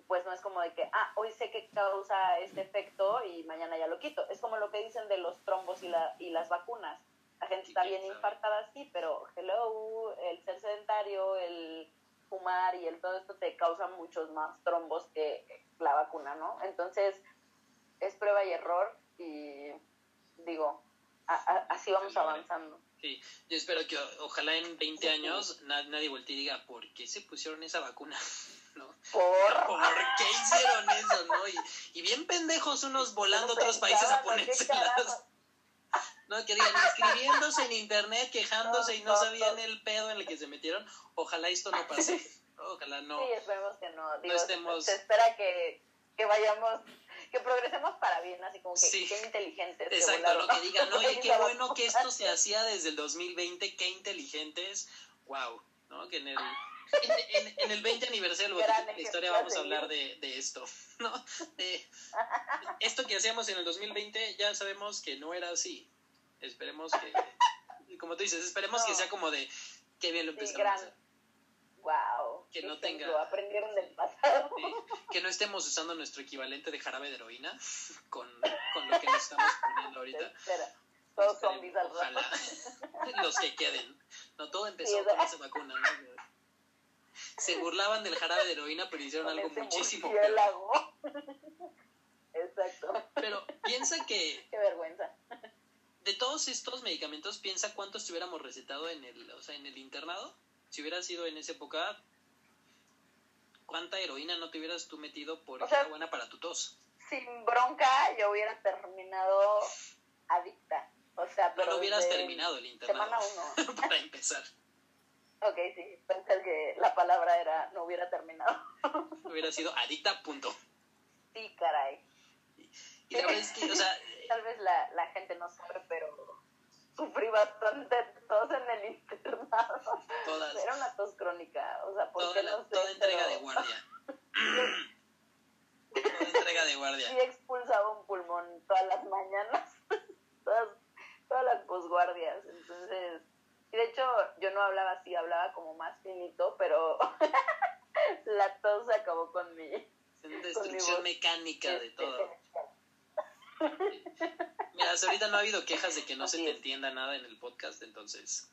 pues no es como de que, ah, hoy sé que causa este efecto y mañana ya lo quito. Es como lo que dicen de los trombos y, la, y las vacunas. La gente está bien infartada, sí, pero hello, el ser sedentario, el fumar y el todo esto te causa muchos más trombos que la vacuna, ¿no? Entonces, es prueba y error y digo, así vamos avanzando. Sí, yo espero que ojalá en 20 años nadie voltee y diga, ¿por qué se pusieron esa vacuna? ¿no? ¿Por? ¿Por qué hicieron eso, no? Y, bien pendejos unos volando a otros países a ponérselas. No, que digan, escribiéndose en internet, quejándose y no sabían el pedo en el que se metieron. Ojalá esto no pase. Ojalá no. Sí, esperemos que no. Digo, estemos... Se espera que, que vayamos que progresemos para bien, así como que sí. qué inteligentes. Exacto, lo que digan, oye, qué bueno que esto se hacía desde el 2020, qué inteligentes, wow, ¿no? Que en el, en, el 20 aniversario de la historia vamos a hablar de, de esto, ¿no? De, esto que hacíamos en el 2020 ya sabemos que no era así. Esperemos que, como tú dices, esperemos que sea como de qué bien lo empezamos. Wow. que no tenga aprendieron del pasado. Sí, que no estemos usando nuestro equivalente de jarabe de heroína con, con lo que nos estamos poniendo ahorita. Espera, todos zombies al rato. Ojalá los que queden. No, todo empezó Sí, con esa vacuna, ¿no? Se burlaban del jarabe de heroína, pero hicieron algo ese muchísimo peor. Exacto. Pero piensa que Qué vergüenza. de todos estos medicamentos, piensa cuántos hubiéramos recetado en el, o sea, en el internado. Si hubiera sido en esa época, ¿cuánta heroína no te hubieras tú metido por O sea, buena para tu tos? Sin bronca, yo hubiera terminado adicta. O sea, No, pero no hubieras desde terminado el internado. Semana uno. para empezar. Ok, sí, pensé que la palabra era no hubiera terminado. Hubiera sido adicta, punto. Sí, caray. Y la verdad es que, o sea, Tal vez la, la gente no sabe, pero sufrí bastante tos en el internado. todas, Era una tos crónica, o sea, porque no sé, toda entrega pero de guardia. toda entrega de sí guardia. expulsaba un pulmón todas las mañanas, todas, todas las posguardias. Entonces, y de hecho yo no hablaba así, hablaba como más finito, pero la tos acabó con mi... Es destrucción mecánica de este, todo. Mira, hasta ahorita no ha habido quejas de que no se te es. entienda nada en el podcast, entonces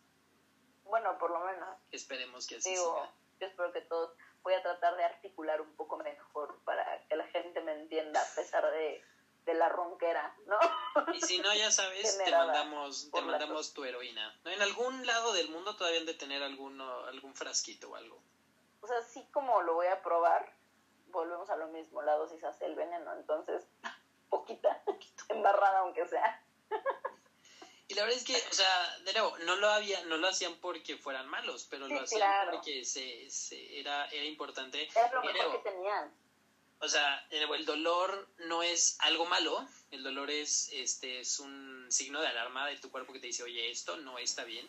Bueno, por lo menos. esperemos que así digo, siga. yo espero que todos voy a tratar de articular un poco mejor para que la gente me entienda a pesar de, de la ronquera, ¿no? Y si no, ya sabes, te mandamos, te mandamos tu heroína. ¿No? En algún lado del mundo todavía han de tener alguno, algún frasquito o algo. O sea, sí como lo voy a probar, volvemos a lo mismo, la dosis hace el veneno, entonces poquita, embarrada aunque sea. Y la verdad es que, o sea, de nuevo, no lo había, no lo hacían porque fueran malos, pero lo hacían claro. porque se, se- era, era importante. Era lo mejor nuevo, que tenían. O sea, el dolor no es algo malo, el dolor es, este, es un signo de alarma de tu cuerpo que te dice, oye, esto no está bien.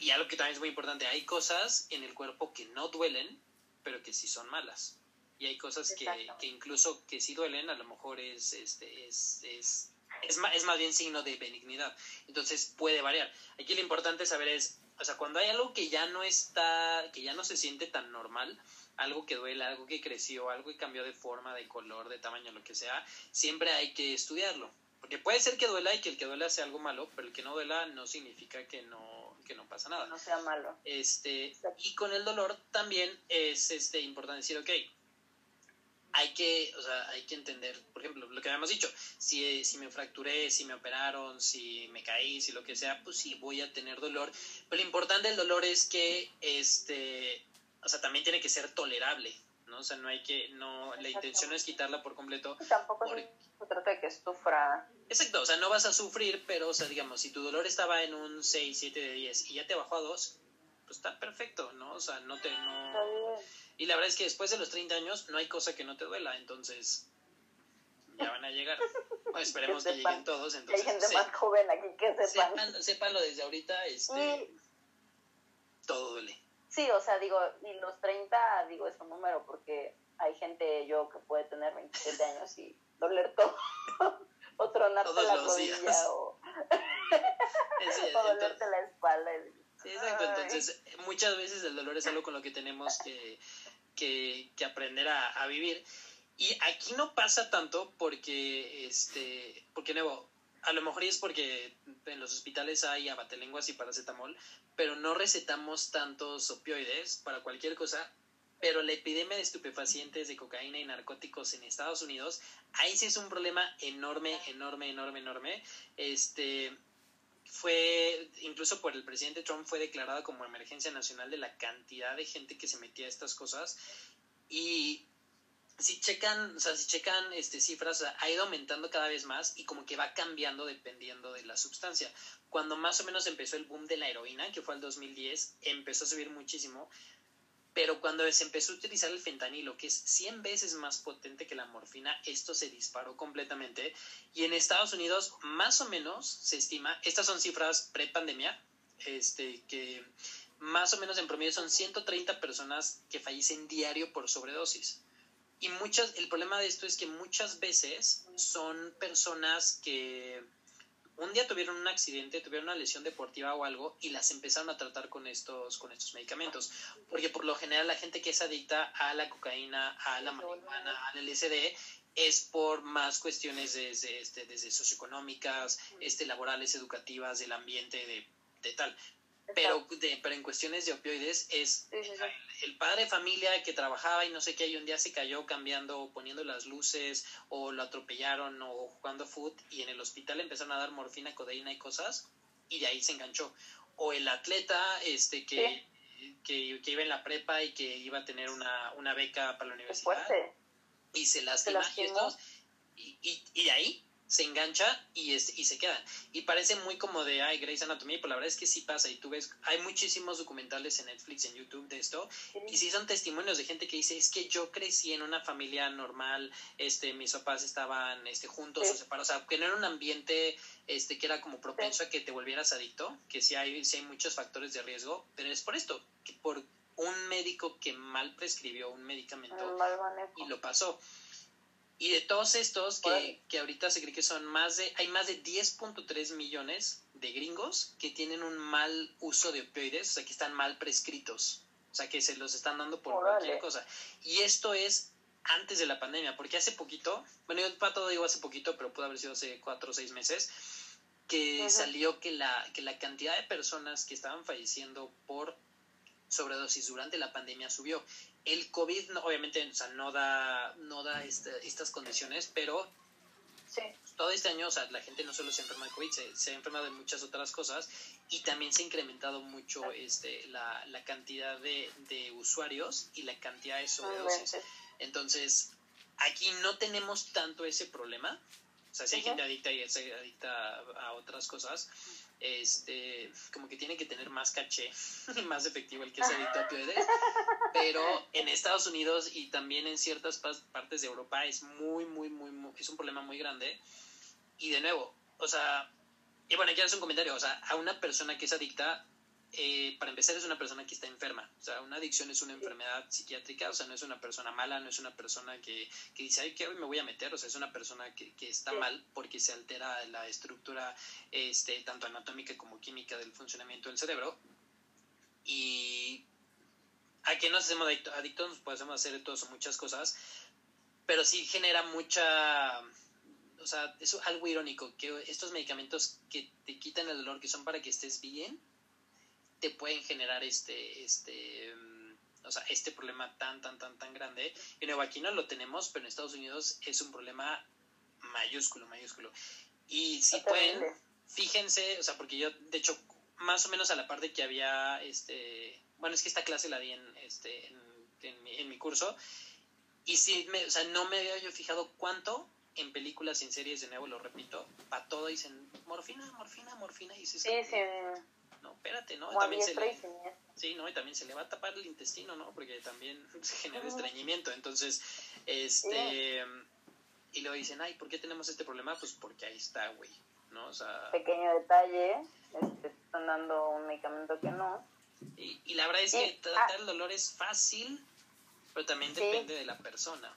Y algo que también es muy importante, hay cosas en el cuerpo que no duelen, pero que sí son malas. Y hay cosas que, que incluso que sí duelen, a lo mejor es, este, es, es, es, ma- es más bien signo de benignidad. Entonces puede variar. Aquí lo importante saber es, o sea, cuando hay algo que ya no está, que ya no se siente tan normal, algo que duele, algo que creció, algo que cambió de forma, de color, de tamaño, lo que sea, siempre hay que estudiarlo. Porque puede ser que duela y que el que duela sea algo malo, pero el que no duela no significa que no, que no pasa nada. No sea malo. Este, y con el dolor también es este, importante decir, ok, hay que, o sea, hay que entender, por ejemplo, lo que habíamos dicho, si, si me fracturé, si me operaron, si me caí, si lo que sea, pues sí, voy a tener dolor. Pero lo importante del dolor es que, este, o sea, también tiene que ser tolerable, ¿no? O sea, no hay que, no, la intención no es quitarla por completo. Y tampoco Por- se, se trata de que sufra. Exacto, o sea, no vas a sufrir, pero, o sea, digamos, si tu dolor estaba en un 6, 7 de 10 y ya te bajó a 2, pues está perfecto, ¿no? O sea, no te, no... Está bien. Y la verdad es que después de los 30 años no hay cosa que no te duela, entonces ya van a llegar. Bueno, esperemos que, lleguen todos, Y hay entonces gente se- más joven aquí que sepan. sepan, sépanlo desde ahorita, este, Y todo duele. Sí, o sea, digo, y los 30, digo, es un número porque hay gente, yo que puede tener 27 años y doler todo. o tronarte Todos la los rodilla días. o, Sí, o dolerte la espalda. sí, exacto, Ay. entonces muchas veces el dolor es algo con lo que tenemos que, que, que aprender a, a vivir. Y aquí no pasa tanto porque, este, porque nuevo, a lo mejor es porque en los hospitales hay abatelenguas y paracetamol, pero no recetamos tantos opioides para cualquier cosa. Pero la epidemia de estupefacientes, de cocaína y narcóticos en Estados Unidos, ahí sí es un problema enorme, enorme, enorme, enorme. Este fue, incluso por el presidente Trump, fue declarada como emergencia nacional de la cantidad de gente que se metía a estas cosas. Y si checan, o sea, si checan este, cifras, ha ido aumentando cada vez más y como que va cambiando dependiendo de la sustancia. Cuando más o menos empezó el boom de la heroína, que fue el 2010, empezó a subir muchísimo. Pero cuando se empezó a utilizar el fentanilo, que es 100 veces más potente que la morfina, esto se disparó completamente. Y en Estados Unidos, más o menos, se estima, estas son cifras pre-pandemia, este, que más o menos en promedio son 130 personas que fallecen diario por sobredosis. Y muchas, el problema de esto es que muchas veces son personas que un día tuvieron un accidente, tuvieron una lesión deportiva o algo y las empezaron a tratar con estos, con estos medicamentos. Porque por lo general la gente que es adicta a la cocaína, a la marihuana, al LSD, es por más cuestiones desde, este, desde socioeconómicas, este, laborales, educativas, del ambiente, de, de tal. Pero, de, pero en cuestiones de opioides es El, padre de familia que trabajaba y no sé qué, y un día se cayó cambiando, poniendo las luces, o lo atropellaron, o jugando foot, y en el hospital empezaron a dar morfina, codeína y cosas, y de ahí se enganchó. O el atleta este que, que, que, iba en la prepa y que iba a tener una, una beca para la universidad, y se lastima, y, y, y de ahí se engancha y, es, y se queda. Y parece muy como de, ay, Grey's Anatomy, pero la verdad es que sí pasa. Y tú ves, hay muchísimos documentales en Netflix, en YouTube de esto. Y sí son testimonios de gente que dice, es que yo crecí en una familia normal, este, mis papás estaban este, juntos o separados. O sea, que no era un ambiente este, que era como propenso a que te volvieras adicto, que sí hay, sí hay muchos factores de riesgo, pero es por esto, que por un médico que mal prescribió un medicamento y lo pasó. Y de todos estos, que, que, ahorita se cree que son más de, hay más de 10.3 millones de gringos que tienen un mal uso de opioides, o sea, que están mal prescritos, o sea, que se los están dando por cualquier cosa. Y esto es antes de la pandemia, porque hace poquito, bueno, yo para todo digo hace poquito, pero pudo haber sido hace cuatro o seis meses, que salió que la, que la cantidad de personas que estaban falleciendo por sobredosis durante la pandemia subió. El COVID, obviamente, o sea, no da, no da este, estas condiciones, pero todo este año, o sea, la gente no solo se enferma de COVID, se, ha enfermado de muchas otras cosas y también se ha incrementado mucho este, la, la cantidad de, de, usuarios y la cantidad de sobredosis. Entonces, aquí no tenemos tanto ese problema. O sea, si hay gente adicta y es adicta a otras cosas, este, como que tiene que tener más caché más efectivo el que es adicto a opioides. Pero en Estados Unidos y también en ciertas partes de Europa es muy, muy, muy, muy, es un problema muy grande. Y de nuevo, o sea, y bueno, quiero hacer un comentario, o sea, a una persona que es adicta eh, para empezar es una persona que está enferma, o sea, una adicción es una enfermedad psiquiátrica, o sea, no es una persona mala, no es una persona que, que dice, ay, ¿qué hoy me voy a meter? O sea, es una persona que, que está mal porque se altera la estructura, este, tanto anatómica como química del funcionamiento del cerebro. Y a que nos hacemos adictos, podemos hacer todos o muchas cosas, pero sí genera mucha o sea, es algo irónico, que estos medicamentos que te quitan el dolor, que son para que estés bien, te pueden generar este, este, mm, o sea, este problema tan, tan, tan, tan grande. Y nuevo, aquí no lo tenemos, pero en Estados Unidos es un problema mayúsculo, mayúsculo. Y si pueden, fíjense, o sea, porque yo, de hecho, más o menos a la parte que había, este, bueno, es que esta clase la di en, este, en, mi, en mi curso, y sí, me, o sea, no me había yo fijado cuánto en películas y en series, de nuevo lo repito, para todo dicen morfina, morfina, morfina, y se sí, sí no, espérate, ¿no? también se le, sí, ¿no? Y también se le va a tapar el intestino, ¿no? Porque también se genera estreñimiento. Entonces, este... Y luego dicen, ay, ¿por qué tenemos este problema? Pues porque ahí está, güey, ¿no? O sea... Pequeño detalle, este, están dando un medicamento que no. Y, y la verdad es que tratar ah. el dolor es fácil, pero también depende de la persona.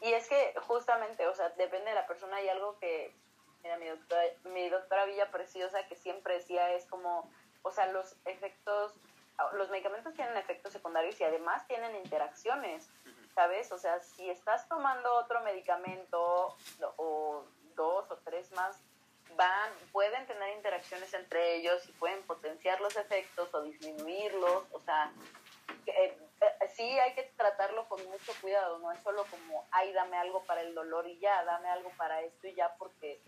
Y es que justamente, o sea, depende de la persona y algo que Mira, mi doctora, mi doctora Villa Preciosa que siempre decía es como, o sea, los efectos, los medicamentos tienen efectos secundarios y además tienen interacciones, ¿sabes? O sea, si estás tomando otro medicamento o dos o tres más, van, pueden tener interacciones entre ellos y pueden potenciar los efectos o disminuirlos, o sea, eh, eh, sí hay que tratarlo con mucho cuidado, no es solo como, ay, dame algo para el dolor y ya, dame algo para esto y ya, porque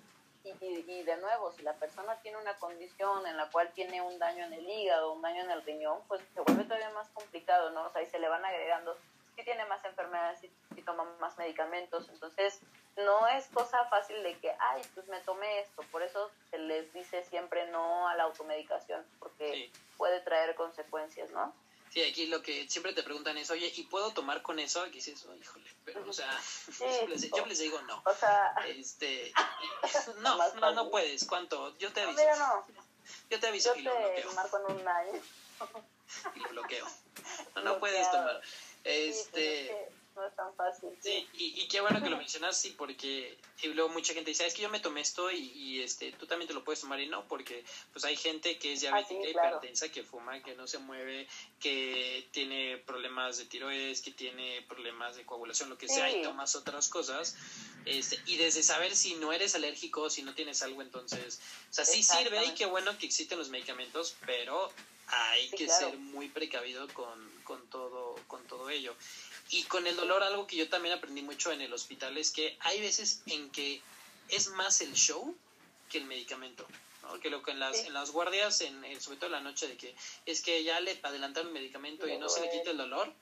y, de nuevo, si la persona tiene una condición en la cual tiene un daño en el hígado, un daño en el riñón, pues se vuelve todavía más complicado, ¿no? O sea, y se le van agregando, si tiene más enfermedades, si, si toma más medicamentos, entonces no es cosa fácil de que, ay, pues me tomé esto, por eso se les dice siempre no a la automedicación, porque puede traer consecuencias, ¿no? Sí, aquí lo que siempre te preguntan es, oye, ¿y puedo tomar con eso? Aquí dices, oh, híjole, pero, o sea, yo, les, digo no. O sea, este, no, no, no puedes. ¿Cuánto? Yo te aviso. No, Yo te aviso yo y lo bloqueo. marco en un y lo bloqueo. No, no puedes tomar. Este, no es tan fácil. Sí, y, y, qué bueno que lo mencionas, sí, porque luego mucha gente dice, es que yo me tomé esto y, este tú también te lo puedes tomar y no, porque pues hay gente que es diabética, ah, hipertensa, que fuma, que no se mueve, que tiene problemas de tiroides, que tiene problemas de coagulación, lo que sea, y tomas otras cosas. Este, y desde saber si no eres alérgico, si no tienes algo, entonces, o sea, sí sirve y qué bueno que existen los medicamentos, pero hay que ser muy precavido con, con, todo, con todo ello. Y con el dolor, algo que yo también aprendí mucho en el hospital es que hay veces en que es más el show que el medicamento. ¿no? Que lo que en las, en las guardias, en, sobre todo en la noche, de que es que ya le adelantaron el medicamento y no se le quita el dolor,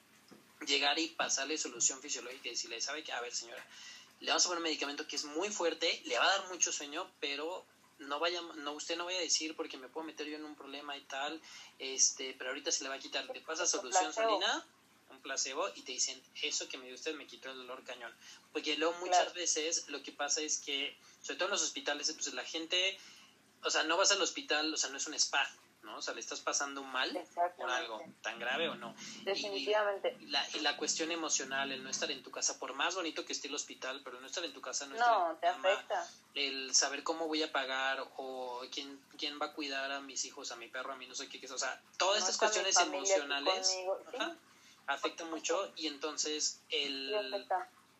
llegar y pasarle solución fisiológica y decirle, ¿sabe qué? A ver, señora, le vamos a poner un medicamento que es muy fuerte, le va a dar mucho sueño, pero no vaya, no, usted no vaya a decir porque me puedo meter yo en un problema y tal, este, pero ahorita se le va a quitar, le pasa solución salina, placebo, y te dicen, eso que me dio usted me quitó el dolor cañón. Porque luego muchas veces lo que pasa es que, sobre todo en los hospitales, pues la gente, o sea, no vas al hospital, o sea, no es un spa, ¿no? O sea, le estás pasando mal por algo, tan grave o no. Definitivamente. Y, la, y la cuestión emocional, el no estar en tu casa, por más bonito que esté el hospital, pero no estar en tu casa no, no te afecta. El saber cómo voy a pagar o quién, quién va a cuidar a mis hijos, a mi perro, a mí no sé qué, o sea, todas estas cuestiones emocionales afectan mucho y entonces el,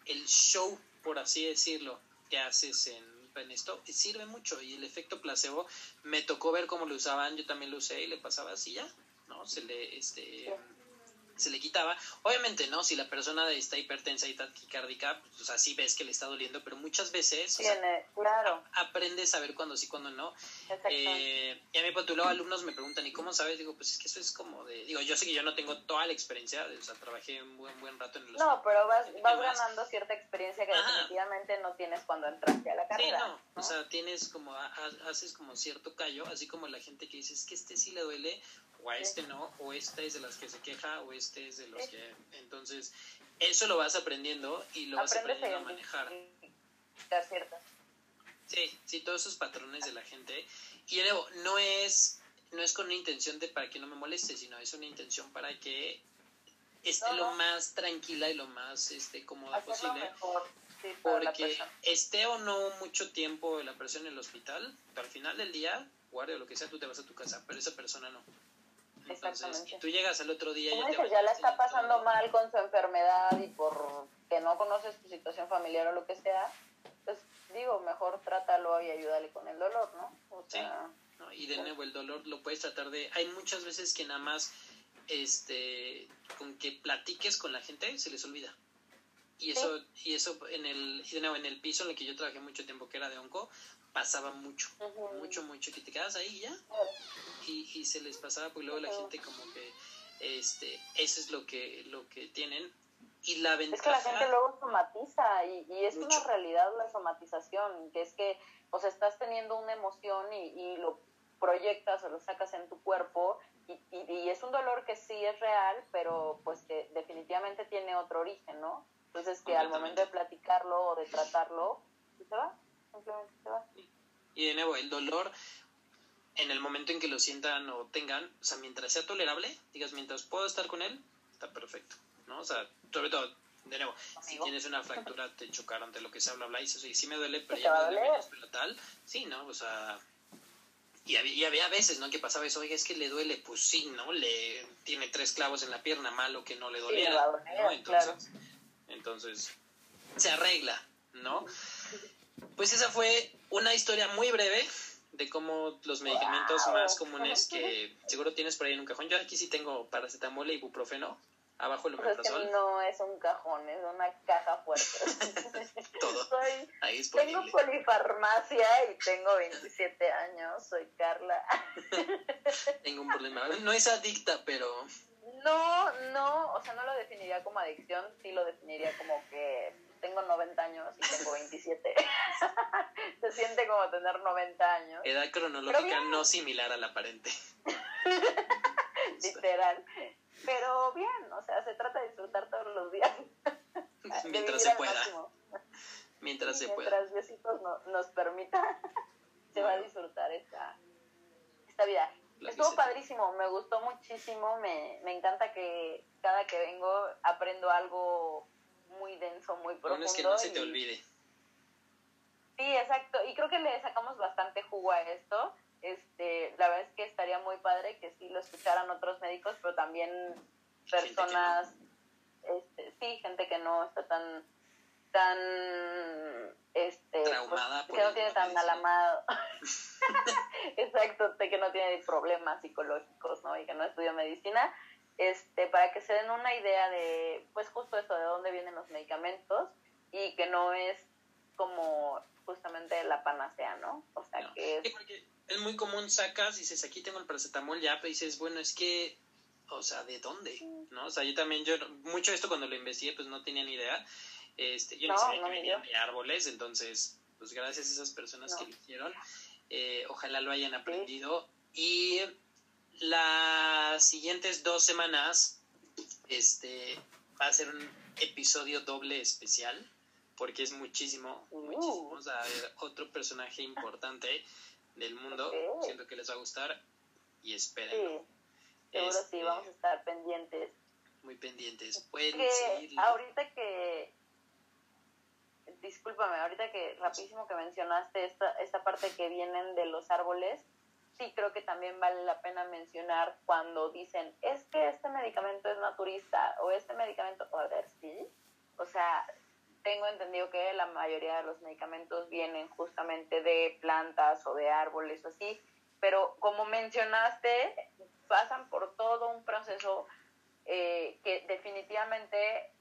el show, por así decirlo, que haces en en esto sirve mucho y el efecto placebo me tocó ver cómo lo usaban, yo también lo usé y le pasaba así ya, ¿no? Se le, este, se le quitaba. Obviamente, ¿no? Si la persona está hipertensa y taquicárdica, pues así ves que le está doliendo, pero muchas veces Tiene, claro. aprendes a ver cuándo sí, cuándo no. Eh, y a mí, pues, luego alumnos me preguntan, ¿y cómo sabes? Digo, pues es que eso es como de, digo, yo sé que yo no tengo toda la experiencia, o sea, trabajé un buen, buen rato en el No, pero vas, vas ganando cierta experiencia que definitivamente no tienes cuando entraste a la carrera. Sí, no, o sea, tienes como, haces como cierto callo, así como la gente que dice, es que este sí le duele, o a este no, o esta es de las que se queja, o este es de los que... Entonces, eso lo vas aprendiendo y lo vas aprendiendo a manejar. Sí, sí, todos esos patrones de la gente. Y nuevo, no es, no es con una intención de para que no me moleste, sino es una intención para que esté lo más tranquila y lo más este, cómoda posible. porque esté o no mucho tiempo la persona en el hospital, al final del día, guardia o lo que sea, tú te vas a tu casa, pero esa persona no. Entonces, tú llegas al otro día y ya, ya la está pasando mal con su enfermedad y por que no conoces tu situación familiar o lo que sea, pues digo, mejor trátalo y ayúdale con el dolor, ¿no? sí, y de nuevo el dolor lo puedes tratar de... Hay muchas veces que nada más este con que platiques con la gente se les olvida. Y eso, y eso en el, de nuevo, en el piso en el que yo trabajé mucho tiempo, que era de onco, pasaba mucho, mucho, mucho, que te quedas ahí ya. Y, y se les pasaba, pues luego la gente como que, este, eso es lo que, lo que tienen. Y la ventaja... Es que la gente luego somatiza y, y es una realidad la somatización, que es que, o sea, estás teniendo una emoción y, y lo proyectas o lo sacas en tu cuerpo y, y, es un dolor que sí es real, pero pues que definitivamente tiene otro origen, ¿no? Entonces que al momento de platicarlo o de tratarlo, se va. Y de nuevo, el dolor, en el momento en que lo sientan o tengan, o sea, mientras sea tolerable, digas, mientras puedo estar con él, está perfecto, ¿no? O sea, sobre todo, de nuevo, si tienes una fractura, te chocaron, de lo que se habla, habla, y eso, y sí me duele, pero ya me duele menos, pero tal, sí, ¿no? O sea, y había, y había, veces, ¿no? Que pasaba eso, oiga, es que le duele, pues sí, ¿no? Le tiene tres clavos en la pierna, malo que no le doliera, ¿no? Entonces, entonces, se arregla, ¿no? Pues esa fue una historia muy breve de cómo los medicamentos más comunes que seguro tienes por ahí en un cajón. Yo aquí sí tengo paracetamol y ibuprofeno. Abajo el omeprazol. no es un cajón, es una caja fuerte. Todo. ahí tengo polifarmacia y tengo 27 años. Soy Carla. tengo un problema. No es adicta, pero no, no, o sea, no lo definiría como adicción, sí lo definiría como que tengo 90 años y tengo 27. Se siente como tener 90 años. Edad cronológica no similar a la aparente. Literal. Pero bien, o sea, se trata de disfrutar todos los días. Mientras se pueda. Mientras se pueda. Mientras Diosito nos permita, se va a disfrutar esta, esta vida. Estuvo padrísimo, me gustó muchísimo, me, me encanta que cada que vengo aprendo algo muy denso, muy profundo. Bueno, es que no se te olvide. Sí, exacto. Y creo que le sacamos bastante jugo a esto. Este, la verdad es que estaría muy padre que sí lo escucharan otros médicos, pero también personas, este, sí, gente que no está tan, tan, este, Traumada pues, que no tiene tan alamado, exacto, de que no tiene problemas psicológicos, ¿no? Y que no estudia medicina, este, para que se den una idea de, pues justo eso, de dónde vienen los medicamentos y que no es como justamente la panacea, ¿no? O sea, que es... es muy común, sacas y dices, aquí tengo el paracetamol ya, pero dices, bueno, es que, o sea, ¿de dónde? ¿No? O sea, yo también, yo, mucho esto cuando lo investigué, pues no tenía ni idea. Este, yo no, sabía que venían de árboles, entonces, pues gracias a esas personas que lo hicieron, eh, ojalá lo hayan aprendido. Y las siguientes dos semanas, este, va a ser un episodio doble especial porque es muchísimo, muchísimo. O sea, otro personaje importante del mundo. Siento que les va a gustar y esperen. Sí, seguro sí, este, vamos a estar pendientes. Muy pendientes. Pueden que ahorita que discúlpame, ahorita que rapidísimo que mencionaste esta, esta parte que vienen de los árboles, sí creo que también vale la pena mencionar cuando dicen, es que este medicamento es naturista o este medicamento, a ver, sí, o sea, tengo entendido que la mayoría de los medicamentos vienen justamente de plantas o de árboles o así, pero como mencionaste, pasan por todo un proceso eh, que definitivamente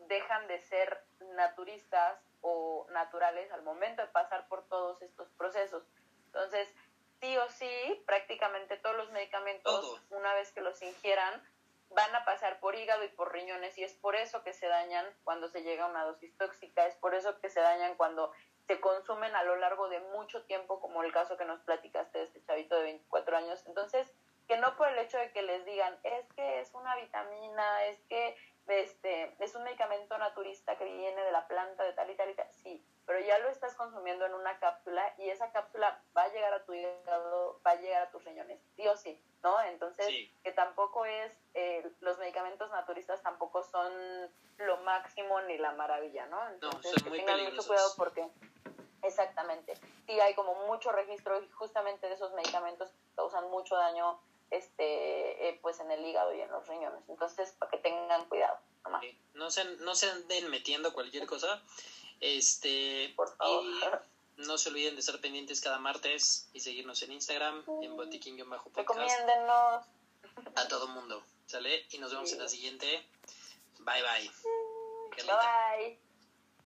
dejan de ser naturistas o naturales al momento de pasar por todos estos procesos. Entonces, sí o sí, prácticamente todos los medicamentos, una vez que los ingieran, van a pasar por hígado y por riñones y es por eso que se dañan cuando se llega a una dosis tóxica, es por eso que se dañan cuando se consumen a lo largo de mucho tiempo, como el caso que nos platicaste de este chavito de 24 años. Entonces, que no por el hecho de que les digan, es que es una vitamina, es que este, es un medicamento naturista que viene de la planta de tal y tal y tal, sí, pero ya lo estás consumiendo en una cápsula y esa cápsula va a llegar a tu hígado, va a llegar a tus riñones, sí o sí, ¿no? Entonces, que tampoco es, eh, los medicamentos naturistas tampoco son lo máximo ni la maravilla, ¿no? Entonces, que tengan mucho cuidado porque, exactamente, sí hay como mucho registro justamente de esos medicamentos causan mucho daño este eh, pues en el hígado y en los riñones entonces para que tengan cuidado no se no se anden metiendo cualquier cosa este, Por favor. no se olviden de estar pendientes cada martes y seguirnos en Instagram, en botiquín-podcast. Recomiéndenos. A todo mundo, ¿sale? Y nos vemos en la siguiente. Bye, bye. Bye, bye.